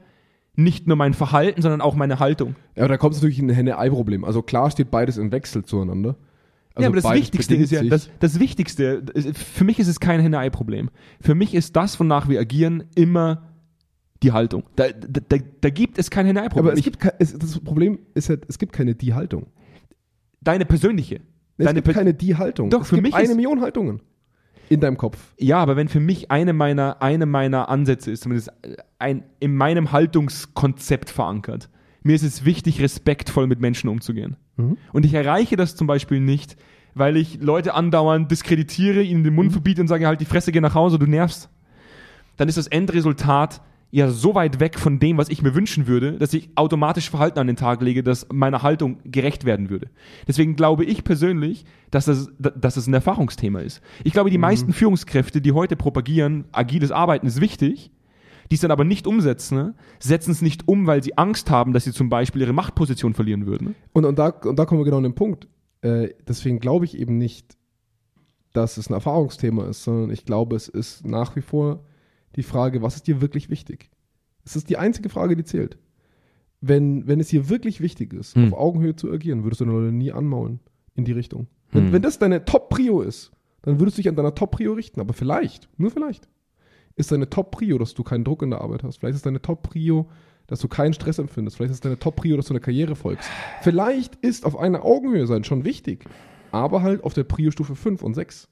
nicht nur mein Verhalten, sondern auch meine Haltung. Ja, aber da kommt es natürlich in ein Henne-Ei-Problem. Also klar steht beides im Wechsel zueinander. Also ja, aber das Wichtigste ist ja, das, das Wichtigste, für mich ist es kein Henne-Ei-Problem. Für mich ist das, wonach wir agieren, immer die Haltung. Da, da, da, gibt es kein Henne-Ei-Problem. aber es gibt es, das Problem ist ja, es gibt keine Die-Haltung. deine persönliche. Es Deine gibt per- keine Die-Haltung. Doch, es für gibt mich eine ist- Million Haltungen in deinem Kopf. ja, aber wenn für mich eine meiner, eine meiner Ansätze ist, zumindest ein, in meinem Haltungskonzept verankert, mir ist es wichtig, respektvoll mit Menschen umzugehen. Mhm. Und ich erreiche das zum Beispiel nicht, weil ich Leute andauernd diskreditiere, ihnen den Mhm. Mund verbiete und sage, halt die Fresse, geh nach Hause, du nervst. dann ist das Endresultat ja so weit weg von dem, was ich mir wünschen würde, dass ich automatisch Verhalten an den Tag lege, das meiner Haltung gerecht werden würde. Deswegen glaube ich persönlich, dass das, dass das ein Erfahrungsthema ist. Ich glaube, die meisten Führungskräfte, die heute propagieren, agiles Arbeiten ist wichtig, die es dann aber nicht umsetzen, ne, setzen es nicht um, weil sie Angst haben, dass sie zum Beispiel ihre Machtposition verlieren würden. ne? Und, und, da, und da kommen wir genau an den Punkt. Äh, deswegen glaube ich eben nicht, dass es ein Erfahrungsthema ist, sondern ich glaube, es ist nach wie vor die Frage, was ist dir wirklich wichtig? Es ist die einzige Frage, die zählt. Wenn, wenn es dir wirklich wichtig ist, Hm. auf Augenhöhe zu agieren, würdest du deine Leute nie anmaulen in die Richtung. Wenn, Hm. wenn das deine Top-Prio ist, dann würdest du dich an deiner Top-Prio richten. Aber vielleicht, nur vielleicht, ist deine Top-Prio, dass du keinen Druck in der Arbeit hast. Vielleicht ist deine Top-Prio, dass du keinen Stress empfindest. Vielleicht ist deine Top-Prio, dass du eine Karriere folgst. Vielleicht ist auf einer Augenhöhe sein schon wichtig, aber halt auf der Prio-Stufe 5 und 6.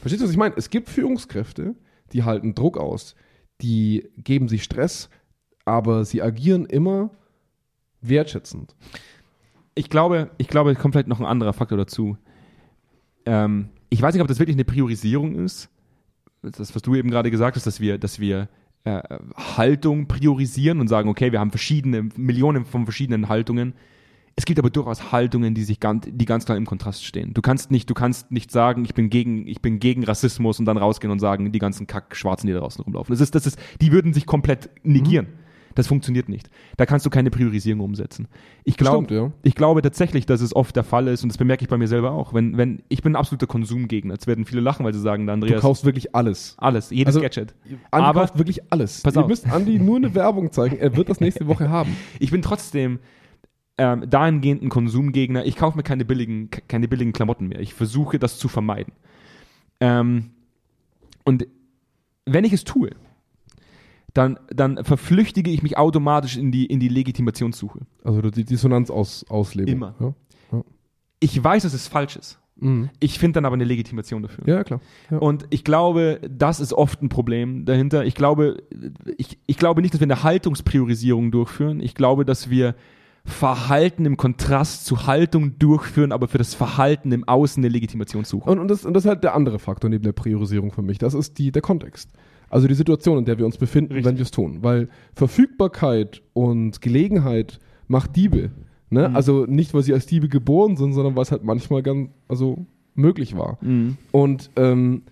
Verstehst du, was ich meine? Es gibt Führungskräfte, die halten Druck aus, die geben sich Stress, aber sie agieren immer wertschätzend. Ich glaube, ich glaube, es kommt vielleicht noch ein anderer Faktor dazu. Ähm, ich weiß nicht, ob das wirklich eine Priorisierung ist. Das, was du eben gerade gesagt hast, dass wir, dass wir äh, Haltung priorisieren und sagen, okay, wir haben verschiedene, Millionen von verschiedenen Haltungen. Es gibt aber durchaus Haltungen, die sich ganz, die ganz klar im Kontrast stehen. Du kannst nicht, du kannst nicht sagen, ich bin gegen, ich bin gegen Rassismus und dann rausgehen und sagen, die ganzen Kack-Schwarzen, die da draußen rumlaufen. Das ist, das ist, die würden sich komplett negieren. Das funktioniert nicht. Da kannst du keine Priorisierung umsetzen. Ich glaube, ja. ich glaube tatsächlich, dass es oft der Fall ist und das bemerke ich bei mir selber auch. Wenn, wenn, ich bin ein absoluter Konsumgegner. Jetzt werden viele lachen, weil sie sagen, der Du Andreas, kaufst wirklich alles. alles, jedes Also, Gadget. Andi Aber- kauft wirklich alles. Pass Ihr auf. müsst Andi nur eine (laughs) Werbung zeigen. Er wird das nächste Woche haben. Ich bin trotzdem ähm, dahingehend ein Konsumgegner. Ich kaufe mir keine billigen, ke- keine billigen Klamotten mehr. Ich versuche das zu vermeiden. Ähm, und wenn ich es tue, dann, dann verflüchtige ich mich automatisch in die, in die Legitimationssuche. Also die Dissonanz aus, ausleben. Immer. Ja, Ich weiß, dass es falsch ist. mhm. Ich finde dann aber eine Legitimation dafür. ja klar. Ja. Und ich glaube, das ist oft ein Problem dahinter. Ich glaube, ich, ich glaube nicht, dass wir eine Haltungspriorisierung durchführen. Ich glaube, dass wir Verhalten im Kontrast zu Haltung durchführen, aber für das Verhalten im Außen eine Legitimation suchen. Und, und, das, und das ist halt der andere Faktor neben der Priorisierung für mich. Das ist die, der Kontext. Also die Situation, in der wir uns befinden, Richtig. wenn wir es tun. Weil Verfügbarkeit und Gelegenheit macht Diebe. Ne? Mhm. Also nicht, weil sie als Diebe geboren sind, sondern weil es halt manchmal ganz also möglich war. Mhm. Und ähm,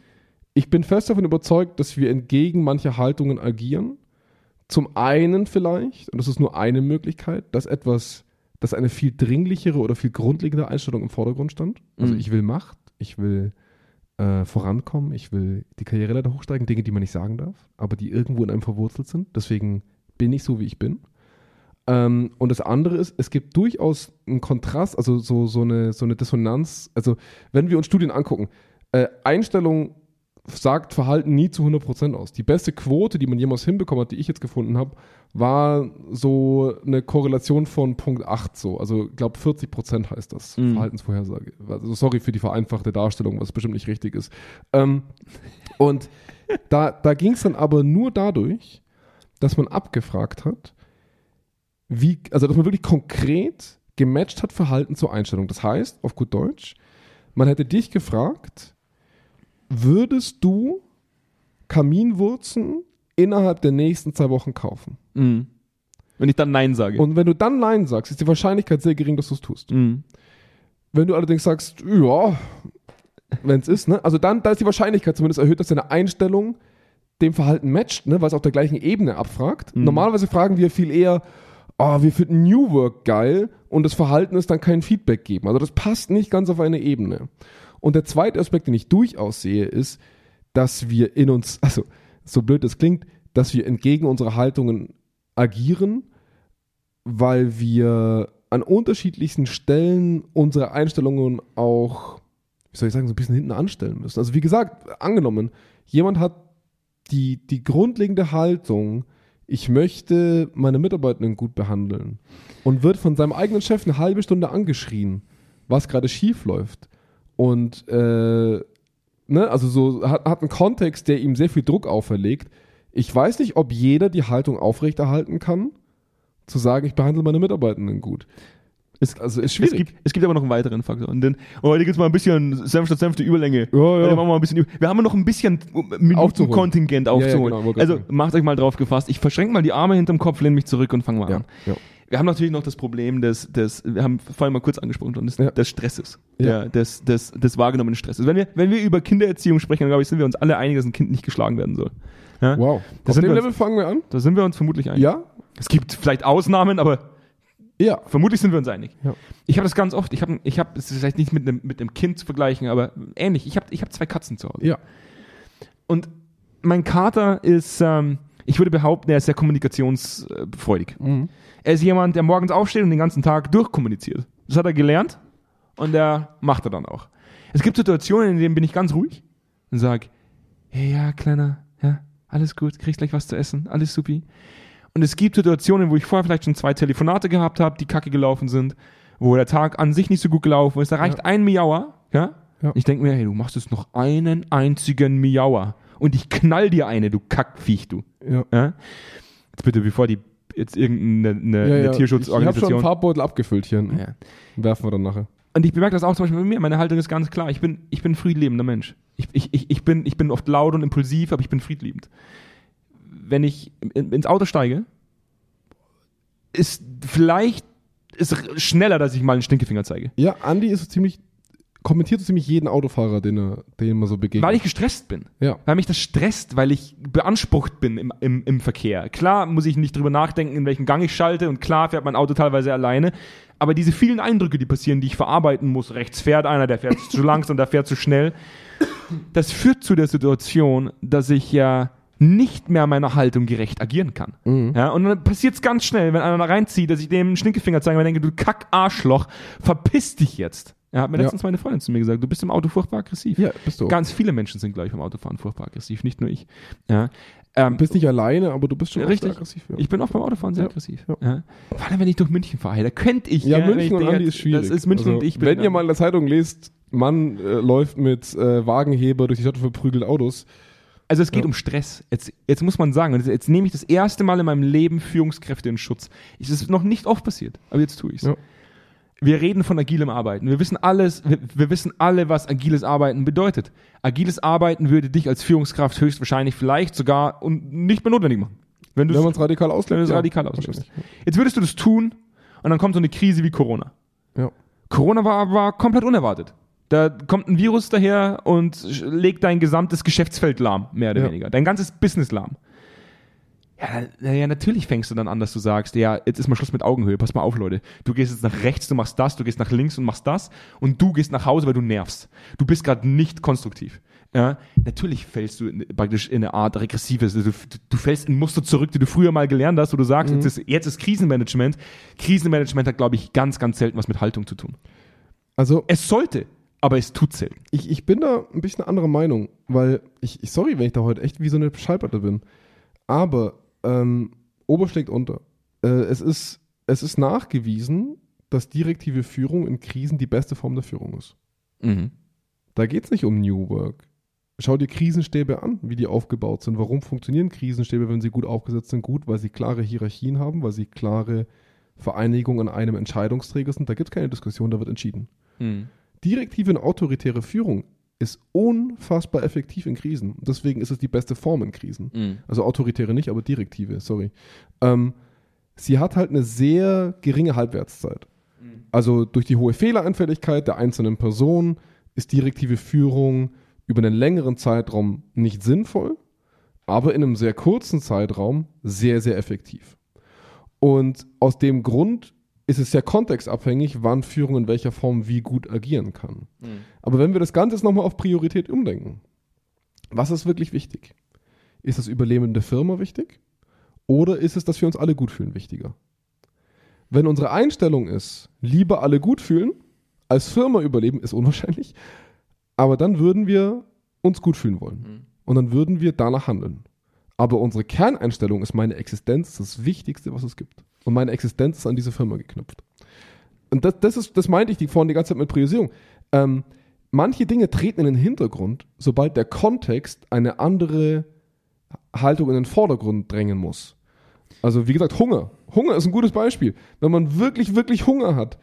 ich bin fest davon überzeugt, dass wir entgegen mancher Haltungen agieren. Zum einen vielleicht, und das ist nur eine Möglichkeit, dass etwas, dass eine viel dringlichere oder viel grundlegende Einstellung im Vordergrund stand. Also Mhm. ich will Macht, ich will äh, vorankommen, ich will die Karriereleiter hochsteigen, Dinge, die man nicht sagen darf, aber die irgendwo in einem verwurzelt sind. Deswegen bin ich so, wie ich bin. Ähm, und das andere ist, es gibt durchaus einen Kontrast, also so, so, eine, so eine Dissonanz. Also, wenn wir uns Studien angucken, äh, Einstellung sagt Verhalten nie zu 100% aus. Die beste Quote, die man jemals hinbekommen hat, die ich jetzt gefunden habe, war so eine Korrelation von Punkt 8 so. Also, ich glaube, 40% heißt das, Mhm. Verhaltensvorhersage. Also, sorry für die vereinfachte Darstellung, was bestimmt nicht richtig ist. Ähm, und da, da ging es dann aber nur dadurch, dass man abgefragt hat, wie, also dass man wirklich konkret gematcht hat Verhalten zur Einstellung. Das heißt, auf gut Deutsch, man hätte dich gefragt, würdest du Kaminwurzen innerhalb der nächsten zwei Wochen kaufen? Mhm. Wenn ich dann Nein sage. Und wenn du dann Nein sagst, ist die Wahrscheinlichkeit sehr gering, dass du es tust. mhm. Wenn du allerdings sagst, ja, wenn es ist, ne? Also dann, da ist die Wahrscheinlichkeit zumindest erhöht, dass deine Einstellung dem Verhalten matcht, ne? Weil es auf der gleichen Ebene abfragt. Mhm. Normalerweise fragen wir viel eher, oh, wir finden New Work geil und das Verhalten ist dann kein Feedback geben. Also das passt nicht ganz auf eine Ebene. Und der zweite Aspekt, den ich durchaus sehe, ist, dass wir in uns, also so blöd es klingt, dass wir entgegen unserer Haltungen agieren, weil wir an unterschiedlichsten Stellen unsere Einstellungen auch, wie soll ich sagen, so ein bisschen hinten anstellen müssen. Also wie gesagt, angenommen, jemand hat die, die grundlegende Haltung, ich möchte meine Mitarbeitenden gut behandeln und wird von seinem eigenen Chef eine halbe Stunde angeschrien, was gerade schief läuft. Und äh, ne, also so hat, hat einen Kontext, der ihm sehr viel Druck auferlegt. Ich weiß nicht, ob jeder die Haltung aufrechterhalten kann, zu sagen, ich behandle meine Mitarbeitenden gut. Es, Also ist es, schwierig. gibt, es gibt aber noch einen weiteren Faktor. Und dann, oh, heute gibt's mal ein bisschen Senf statt Senfte Überlänge. Ja, ja. Heute machen wir, mal ein bisschen, wir haben noch ein bisschen Minutenkontingent Ja, ja, aufzuholen. genau, also macht euch mal drauf gefasst. Ich verschränke mal die Arme hinterm Kopf, lehne mich zurück und fange mal ja, an. Wir haben natürlich noch das Problem des, des wir haben vorhin mal kurz angesprochen, des, Ja. des Stresses. Ja. Der, des, des, des wahrgenommenen Stresses. Wenn wir, wenn wir über Kindererziehung sprechen, glaube ich, sind wir uns alle einig, dass ein Kind nicht geschlagen werden soll. Ja? Wow. Das Auf dem wir Level fangen wir an? Da sind wir uns vermutlich einig. Ja? Es gibt vielleicht Ausnahmen, aber Ja. vermutlich sind wir uns einig. Ja. Ich habe das ganz oft. Ich habe, ich habe, es ist vielleicht nicht mit einem, mit einem Kind zu vergleichen, aber ähnlich. Ich habe, ich habe zwei Katzen zu Hause. Ja. Und mein Kater ist, ähm, ich würde behaupten, er ist sehr kommunikationsfreudig. Mhm. Er ist jemand, der morgens aufsteht und den ganzen Tag durchkommuniziert. Das hat er gelernt und der macht er dann auch. Es gibt Situationen, in denen bin ich ganz ruhig und sage, hey, ja, Kleiner, ja, alles gut, kriegst gleich was zu essen, alles supi. Und es gibt Situationen, wo ich vorher vielleicht schon zwei Telefonate gehabt habe, die kacke gelaufen sind, wo der Tag an sich nicht so gut gelaufen ist. Da reicht ein Miauer, ja? Ja. Ich denke mir, hey, du machst jetzt noch einen einzigen Miauer und ich knall dir eine, du Kackviech, du. Ja. Ja? Jetzt bitte, bevor die jetzt irgendeine eine, Ja, ja. Ich habe schon einen Tierschutzorganisation. Farbbeutel abgefüllt hier. Ja. Werfen wir dann nachher. Und ich bemerke das auch zum Beispiel bei mir. Meine Haltung ist ganz klar. Ich bin, ich bin ein friedliebender Mensch. Ich, ich, ich, ich, bin, ich bin oft laut und impulsiv, aber ich bin friedliebend. Wenn ich in, ins Auto steige, ist vielleicht ist schneller, dass ich mal einen Stinkefinger zeige. Ja, Andi ist so ziemlich, kommentiert so ziemlich jeden Autofahrer, den er, den man so begegnet. Weil ich gestresst bin. ja. Weil mich das stresst, weil ich beansprucht bin im, im, im Verkehr. Klar muss ich nicht drüber nachdenken, in welchen Gang ich schalte und klar fährt mein Auto teilweise alleine. Aber diese vielen Eindrücke, die passieren, die ich verarbeiten muss, rechts fährt einer, der fährt zu langsam, der fährt zu schnell, das führt zu der Situation, dass ich ja nicht mehr meiner Haltung gerecht agieren kann. Mhm. Ja, und dann passiert es ganz schnell, wenn einer da reinzieht, dass ich dem einen Stinkefinger zeige und denke, du Kack-Arschloch, verpiss dich jetzt. Ja, hat mir Ja. letztens meine Freundin zu mir gesagt, du bist im Auto furchtbar aggressiv. Ja, bist du. Ganz viele Menschen sind gleich beim Autofahren furchtbar aggressiv, nicht nur ich. Ja. Ähm, Du bist nicht alleine, aber du bist schon Richtig. sehr aggressiv. Ja. ich bin auch beim Autofahren sehr Ja. aggressiv. Ja. Ja. Vor allem, wenn ich durch München fahre, da könnte ich. ja, ich München und Andi ist schwierig. Das ist München Also, und ich bin. Wenn ihr mal in der Zeitung lest, Mann äh, läuft mit äh, Wagenheber durch die Stadt und verprügelt Autos. Also es geht Ja. um Stress. Jetzt, jetzt muss man sagen, jetzt, jetzt nehme ich das erste Mal in meinem Leben Führungskräfte in Schutz. Es ist noch nicht oft passiert, aber jetzt tue ich es. Ja. Wir reden von agilem Arbeiten. Wir wissen alles, wir, wir wissen alle, was agiles Arbeiten bedeutet. Agiles Arbeiten würde dich als Führungskraft höchstwahrscheinlich vielleicht sogar und nicht mehr notwendig machen. Wenn du Wenn man es radikal wenn auslegt. du es ja, radikal wahrscheinlich. Jetzt würdest du das tun und dann kommt so eine Krise wie Corona. Ja. Corona war, war komplett unerwartet. Da kommt ein Virus daher und legt dein gesamtes Geschäftsfeld lahm, mehr oder Ja. weniger. Dein ganzes Business lahm. Ja, na ja, natürlich fängst du dann an, dass du sagst, ja, jetzt ist mal Schluss mit Augenhöhe, pass mal auf, Leute. Du gehst jetzt nach rechts, du machst das, du gehst nach links und machst das und du gehst nach Hause, weil du nervst. Du bist gerade nicht konstruktiv. Ja, natürlich fällst du in, praktisch in eine Art regressives, du, du fällst in Muster zurück, die du früher mal gelernt hast, wo du sagst, jetzt, ist, jetzt ist Krisenmanagement. Krisenmanagement hat, glaube ich, ganz, ganz selten was mit Haltung zu tun. Also, Es sollte, aber es tut selten. ich, ich bin da ein bisschen anderer Meinung, weil ich, ich sorry, wenn ich da heute echt wie so eine Schallplatte bin. Aber ähm, Ober schlägt unter. Äh, es, ist, es ist nachgewiesen, dass direktive Führung in Krisen die beste Form der Führung ist. Da geht es nicht um New Work. Schau dir Krisenstäbe an, wie die aufgebaut sind. Warum funktionieren Krisenstäbe, wenn sie gut aufgesetzt sind? Gut, weil sie klare Hierarchien haben, weil sie klare Vereinigung an einem Entscheidungsträger sind. Da gibt es keine Diskussion, da wird entschieden. Direktive und autoritäre Führung ist unfassbar effektiv in Krisen. Deswegen ist es die beste Form in Krisen. Also autoritäre nicht, aber direktive, sorry. Ähm, sie hat halt eine sehr geringe Halbwertszeit. Also durch die hohe Fehleranfälligkeit der einzelnen Person ist direktive Führung über einen längeren Zeitraum nicht sinnvoll, aber in einem sehr kurzen Zeitraum sehr, sehr effektiv. Und aus dem Grund ist es sehr kontextabhängig, wann Führung in welcher Form wie gut agieren kann. Aber wenn wir das Ganze jetzt nochmal auf Priorität umdenken, was ist wirklich wichtig? Ist das Überleben der Firma wichtig? Oder ist es, dass wir uns alle gut fühlen, wichtiger? Wenn unsere Einstellung ist, lieber alle gut fühlen, als Firma überleben, ist unwahrscheinlich, aber dann würden wir uns gut fühlen wollen. Und dann würden wir danach handeln. Aber unsere Kerneinstellung ist meine Existenz, ist das Wichtigste, was es gibt. Und meine Existenz ist an diese Firma geknüpft. Und das, das, ist, das meinte ich die vorhin die ganze Zeit mit Priorisierung. Ähm, manche Dinge treten in den Hintergrund, sobald der Kontext eine andere Haltung in den Vordergrund drängen muss. Also wie gesagt, Hunger. Hunger ist ein gutes Beispiel. Wenn man wirklich, wirklich Hunger hat,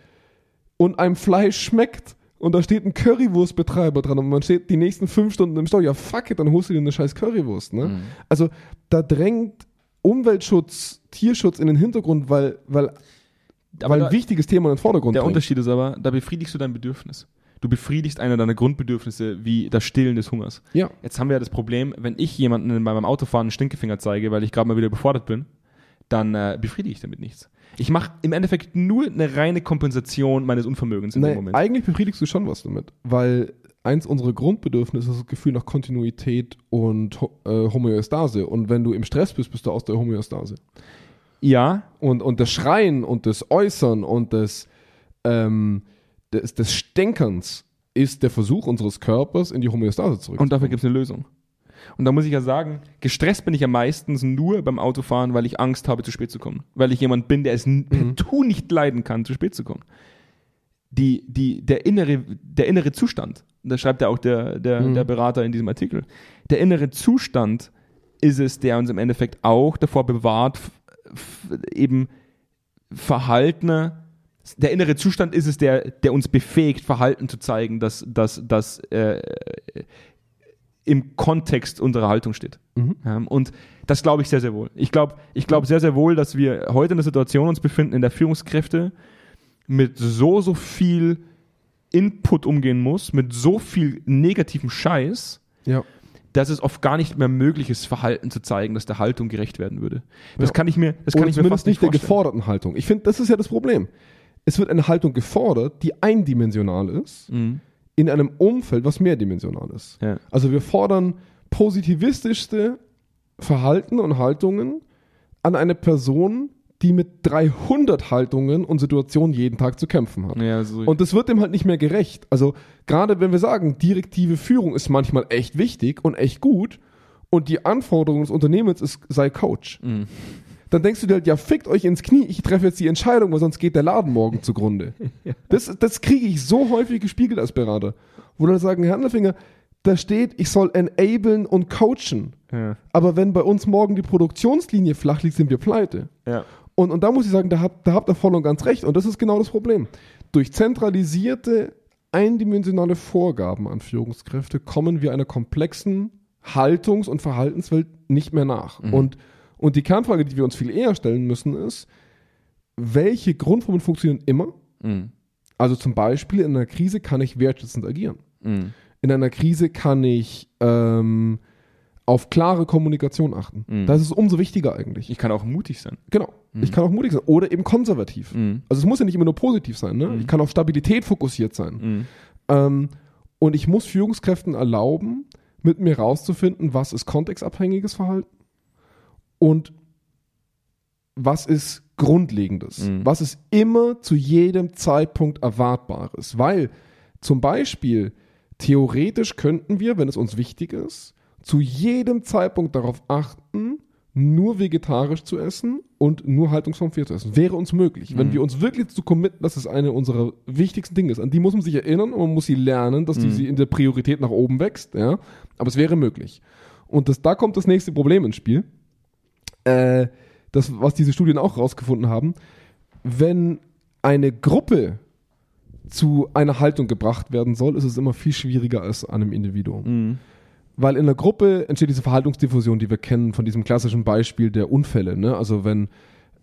und einem Fleisch schmeckt und da steht ein Currywurstbetreiber dran und man steht die nächsten fünf Stunden im Stau, ja fuck it, dann holst du dir eine scheiß Currywurst. Ne? Mhm. Also da drängt Umweltschutz, Tierschutz in den Hintergrund, weil, weil, Aber weil da- ein wichtiges Thema in den Vordergrund Der drängt. Unterschied ist aber, da befriedigst du dein Bedürfnis. Du befriedigst einer deiner Grundbedürfnisse wie das Stillen des Hungers. Ja. Jetzt haben wir ja das Problem, wenn ich jemanden bei meinem Autofahren einen Stinkefinger zeige, weil ich gerade mal wieder befordert bin, dann äh, befriedige ich damit nichts. Ich mache im Endeffekt nur eine reine Kompensation meines Unvermögens in dem Nein, Moment. eigentlich befriedigst du schon was damit, weil eins unserer Grundbedürfnisse ist das Gefühl nach Kontinuität und äh, Homöostase. Und wenn du im Stress bist, bist du aus der Homöostase. Ja, Und, und das Schreien und das Äußern und das, ähm, des, des Stänkerns ist der Versuch unseres Körpers, in die Homöostase zurückzukommen. und dafür gibt es eine Lösung. Und da muss ich ja sagen, gestresst bin ich ja meistens nur beim Autofahren, weil ich Angst habe, zu spät zu kommen. Weil ich jemand bin, der es n- partout nicht leiden kann, zu spät zu kommen. Die, die, der, innere, der innere Zustand, da schreibt ja auch der, der, Mhm. der Berater in diesem Artikel, der innere Zustand ist es, der uns im Endeffekt auch davor bewahrt, eben Verhaltene, der innere Zustand ist es, der, der uns befähigt, Verhalten zu zeigen, das, das, das äh, im Kontext unserer Haltung steht. Mhm. Ähm, und das glaube ich sehr, sehr wohl. Ich glaube ich glaub sehr, sehr wohl, dass wir heute in der Situation uns befinden, in der Führungskräfte mit so, so viel Input umgehen muss, mit so viel negativem Scheiß, Ja. dass es oft gar nicht mehr möglich ist, Verhalten zu zeigen, das der Haltung gerecht werden würde. Das Ja. kann ich mir, das kann Oder ich mir fast nicht nicht der vorstellen. geforderten Haltung. Ich finde, das ist ja das Problem. Es wird eine Haltung gefordert, die eindimensional ist, Mhm. in einem Umfeld, was mehrdimensional ist. Ja. Also wir fordern positivistischste Verhalten und Haltungen an eine Person, die mit 300 Haltungen und Situationen jeden Tag zu kämpfen hat. Ja, so Und das wird dem halt nicht mehr gerecht. Also gerade wenn wir sagen, direktive Führung ist manchmal echt wichtig und echt gut und die Anforderung des Unternehmens ist, sei Coach. Mhm. Dann denkst du dir halt, ja, fickt euch ins Knie, ich treffe jetzt die Entscheidung, weil sonst geht der Laden morgen (laughs) zugrunde. Das, das kriege ich so häufig gespiegelt als Berater. Wo Leute sagen, Herr Handelfinger, da steht, ich soll enablen und coachen. ja. Aber wenn bei uns morgen die Produktionslinie flach liegt, sind wir pleite. Ja. Und, und da muss ich sagen, da habt, da habt ihr voll und ganz recht. Und das ist genau das Problem. Durch zentralisierte, eindimensionale Vorgaben an Führungskräfte kommen wir einer komplexen Haltungs- und Verhaltenswelt nicht mehr nach. Und, und die Kernfrage, die wir uns viel eher stellen müssen, ist, welche Grundformen funktionieren immer? Mhm. Also zum Beispiel in einer Krise kann ich wertschätzend agieren. Mhm. In einer Krise kann ich ähm, auf klare Kommunikation achten. Mhm. Das ist umso wichtiger eigentlich. Ich kann auch mutig sein. Genau. Ich kann auch mutig sein. Oder eben konservativ. Mhm. Also es muss ja nicht immer nur positiv sein. Ne? Ich kann auf Stabilität fokussiert sein. Mhm. Ähm, und ich muss Führungskräften erlauben, mit mir rauszufinden, was ist kontextabhängiges Verhalten und was ist Grundlegendes. Mhm. Was ist immer zu jedem Zeitpunkt Erwartbares. Weil zum Beispiel theoretisch könnten wir, wenn es uns wichtig ist, zu jedem Zeitpunkt darauf achten, nur vegetarisch zu essen und nur Haltungsform 4 zu essen. Wäre uns möglich. Wenn wir uns wirklich zu committen, dass es eine unserer wichtigsten Dinge ist. An die muss man sich erinnern und man muss sie lernen, dass die sie in der Priorität nach oben wächst. Ja? Aber es wäre möglich. Und das, da kommt das nächste Problem ins Spiel. Äh, das, was diese Studien auch rausgefunden haben. Wenn eine Gruppe zu einer Haltung gebracht werden soll, ist es immer viel schwieriger als an einem Individuum. Mhm. Weil in der Gruppe entsteht diese Verhaltensdiffusion, die wir kennen von diesem klassischen Beispiel der Unfälle. Ne? Also wenn,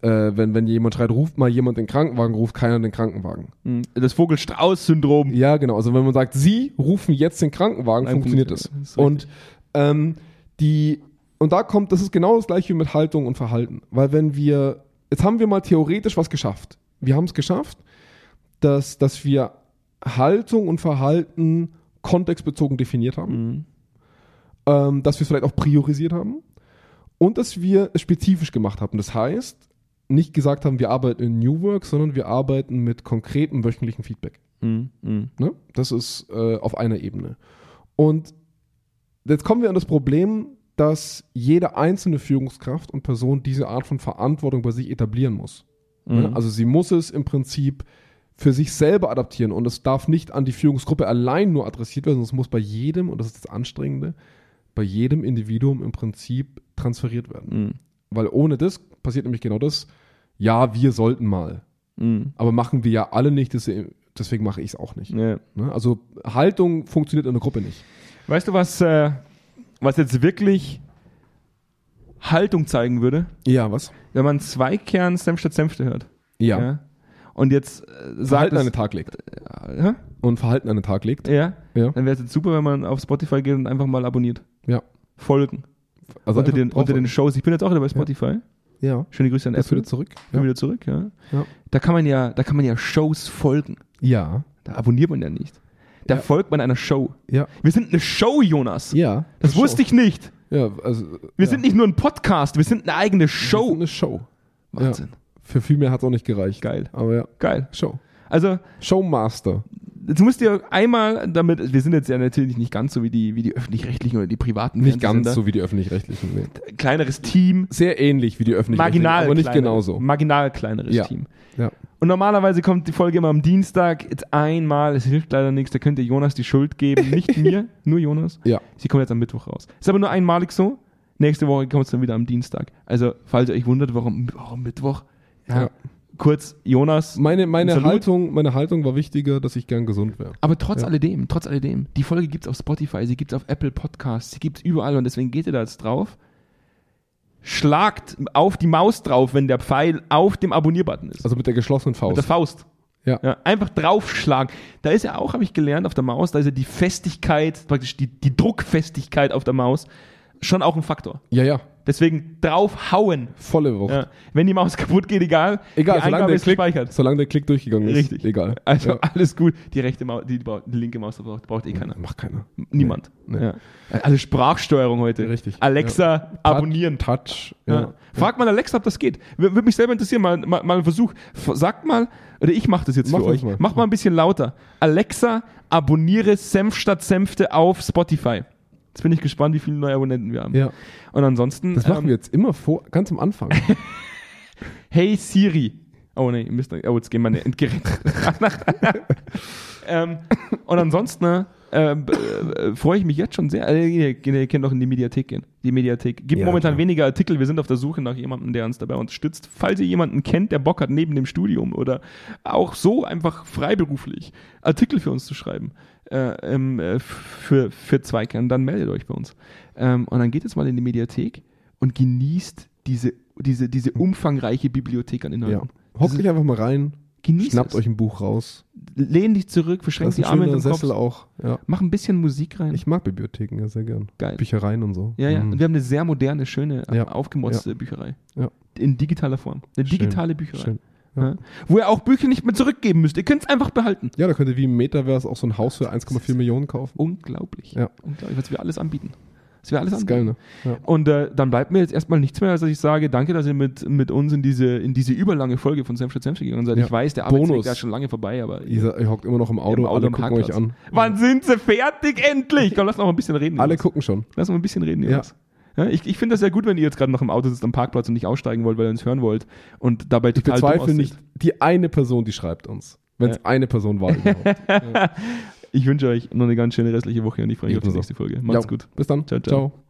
äh, wenn, wenn jemand schreit, ruft mal jemand den Krankenwagen, ruft keiner den Krankenwagen. Mhm. Das Vogel-Strauß-Syndrom. Ja, genau. Also wenn man sagt, Sie rufen jetzt den Krankenwagen, Nein, funktioniert das. Das Und ähm, die und da kommt, das ist genau das gleiche wie mit Haltung und Verhalten. Weil wenn wir, jetzt haben wir mal theoretisch was geschafft. Wir haben es geschafft, dass, dass wir Haltung und Verhalten kontextbezogen definiert haben, Mhm. Ähm, dass wir es vielleicht auch priorisiert haben und dass wir es spezifisch gemacht haben. Das heißt, nicht gesagt haben, wir arbeiten in New Work, sondern wir arbeiten mit konkretem wöchentlichen Feedback. Mhm. Ne? Das ist äh, auf einer Ebene. Und jetzt kommen wir an das Problem, dass jede einzelne Führungskraft und Person diese Art von Verantwortung bei sich etablieren muss. Ne? Mhm. Also sie muss es im Prinzip für sich selber adaptieren und es darf nicht an die Führungsgruppe allein nur adressiert werden, sondern es muss bei jedem, und das ist das Anstrengende, bei jedem Individuum im Prinzip transferiert werden. Mhm. Weil ohne das passiert nämlich genau das, ja, wir sollten mal. Mhm. Aber machen wir ja alle nicht, ja deswegen mache ich es auch nicht. Ja. Ne? Also Haltung funktioniert in der Gruppe nicht. Weißt du, was, äh, was jetzt wirklich Haltung zeigen würde? Ja, was? Wenn man zwei Kern Senf statt Senfte hört. Ja. Und jetzt äh, sagt Verhalten an es, den Tag legt. Hä? Und Verhalten an den Tag legt. Ja. Ja. Dann wäre es jetzt super, wenn man auf Spotify geht und einfach mal abonniert. Ja. Folgen. Also unter, den, unter den Shows. Ich bin jetzt auch wieder bei Spotify. Ja. Schöne Grüße an Jetzt Apple. wieder zurück. Bin Ja. wieder zurück, ja. Ja. Da kann man ja, da kann man ja Shows folgen. Ja. Da abonniert man ja nicht. Da Ja. folgt man einer Show. Ja. Wir sind eine Show, Jonas. Ja. Das wusste ich nicht. Ja, also. Wir ja. sind nicht nur ein Podcast, wir sind eine eigene Wir Show. sind eine Show. Wahnsinn. Für viel mehr hat es auch nicht gereicht. Geil. Aber ja. Geil. Show. Also, Showmaster. Jetzt musst du einmal damit, wir sind jetzt ja natürlich nicht ganz so wie die, wie die öffentlich-rechtlichen oder die privaten Nicht ganz so wie die öffentlich-rechtlichen. Nee. Kleineres Team, Sehr ähnlich wie die öffentlich-rechtlichen. marginal Aber nicht kleineres, genauso. Marginal kleineres Ja. Team. Ja. Und normalerweise kommt die Folge immer am Dienstag, jetzt einmal, es hilft leider nichts, da könnt ihr Jonas die Schuld geben, (laughs) nicht mir, nur Jonas. Ja. Sie kommt jetzt am Mittwoch raus. Ist aber nur einmalig so. Nächste Woche kommt es dann wieder am Dienstag. Also, falls ihr euch wundert, warum, warum Mittwoch? Ja. Ja. Kurz, Jonas. Meine, meine. Haltung, meine Haltung war wichtiger, dass ich gern gesund wäre. Aber trotz Ja. alledem, trotz alledem, die Folge gibt es auf Spotify, sie gibt es auf Apple Podcasts, sie gibt es überall und deswegen geht ihr da jetzt drauf. Schlagt auf die Maus drauf, wenn der Pfeil auf dem Abonnier-Button ist. Also mit der geschlossenen Mit der Faust. Faust. Ja. Ja, einfach draufschlagen. Da ist ja auch, habe ich gelernt, auf der Maus, da ist ja die Festigkeit, praktisch die, die Druckfestigkeit auf der Maus schon auch ein Faktor. Ja, ja. Deswegen draufhauen. Volle Wucht. Ja. Wenn die Maus kaputt geht, egal. Egal, die solange Eingabe der, ist Klick, gespeichert. solange der Klick durchgegangen ist. Richtig. Egal. Also ja. alles gut. Die rechte Maus, die, die, linke Maus braucht, braucht eh keiner. Macht keiner. Niemand. Nee. Ja. Also Sprachsteuerung heute. Richtig. Alexa abonnieren. Touch. Ja. Ja. Frag mal Alexa, ob das geht. Wür- Würde mich selber interessieren, mal, mal, mal ein Versuch. Sagt mal, oder ich mache das jetzt Mach für euch. mal. Mach mal ein bisschen lauter. Alexa, abonniere Senf statt Senfte auf Spotify. Jetzt bin ich gespannt, wie viele neue Abonnenten wir haben. ja. Und ansonsten, Das machen ähm, wir jetzt immer vor, ganz am Anfang. (laughs) hey Siri. Oh nee, Mist, oh, jetzt gehen meine Endgeräte. (laughs) ähm, und ansonsten ne, ähm, äh, freue ich mich jetzt schon sehr. Äh, ihr, ihr könnt doch in die Mediathek gehen. Die Mediathek. Gibt Ja, momentan klar. weniger Artikel. Wir sind auf der Suche nach jemandem, der uns dabei unterstützt. Falls ihr jemanden kennt, der Bock hat, neben dem Studium oder auch so einfach freiberuflich Artikel für uns zu schreiben, äh, ähm, äh, für, für Zweikern, dann meldet euch bei uns. Ähm, und dann geht jetzt mal in die Mediathek und genießt diese, diese, diese umfangreiche Bibliothek an ja. Inhalten. Hockt euch einfach mal rein, Genießt schnappt es. euch ein Buch raus. Lehn dich zurück, verschränk die Arme in den Kopf. Sessel auch. Ja. Mach ein bisschen Musik rein. Ich mag Bibliotheken ja sehr gern. Geil. Büchereien und so. ja, ja. Mhm. Und wir haben eine sehr moderne, schöne, Ja. aufgemotzte Bücherei. Ja. In digitaler Form. Eine Schön. digitale Bücherei. Schön. Ja. Wo ihr auch Bücher nicht mehr zurückgeben müsst. Ihr könnt es einfach behalten. Ja, da könnt ihr wie im Metaverse auch so ein Haus für 1,4 Millionen kaufen. Unglaublich. Ja. Unglaublich, was wir alles anbieten. Was wir alles Das ist geil, ne? Ja. Und äh, dann bleibt mir jetzt erstmal nichts mehr, als dass ich sage, danke, dass ihr mit, mit uns in diese, in diese überlange Folge von Senf statt Senf gegangen seid. Ja. Ich weiß, der Arbeitsweg ist schon lange vorbei, aber Ihr, seid- ihr hockt immer noch im Auto, Im Auto alle gucken euch an. wann sind sie fertig endlich? Komm, lass noch mal ein bisschen reden. Alle gucken schon. Lass mal ein bisschen reden, Ja. Jonas. Ja, ich ich finde das sehr gut, wenn ihr jetzt gerade noch im Auto sitzt am Parkplatz und nicht aussteigen wollt, weil ihr uns hören wollt und dabei Ich total dumm bezweifle nicht die eine Person, die schreibt uns. Wenn es Ja. eine Person war überhaupt. (laughs) Ich wünsche euch noch eine ganz schöne restliche Woche und ich freue mich auf die nächste Folge. Macht's Ja, gut. Bis dann. Ciao, ciao. ciao.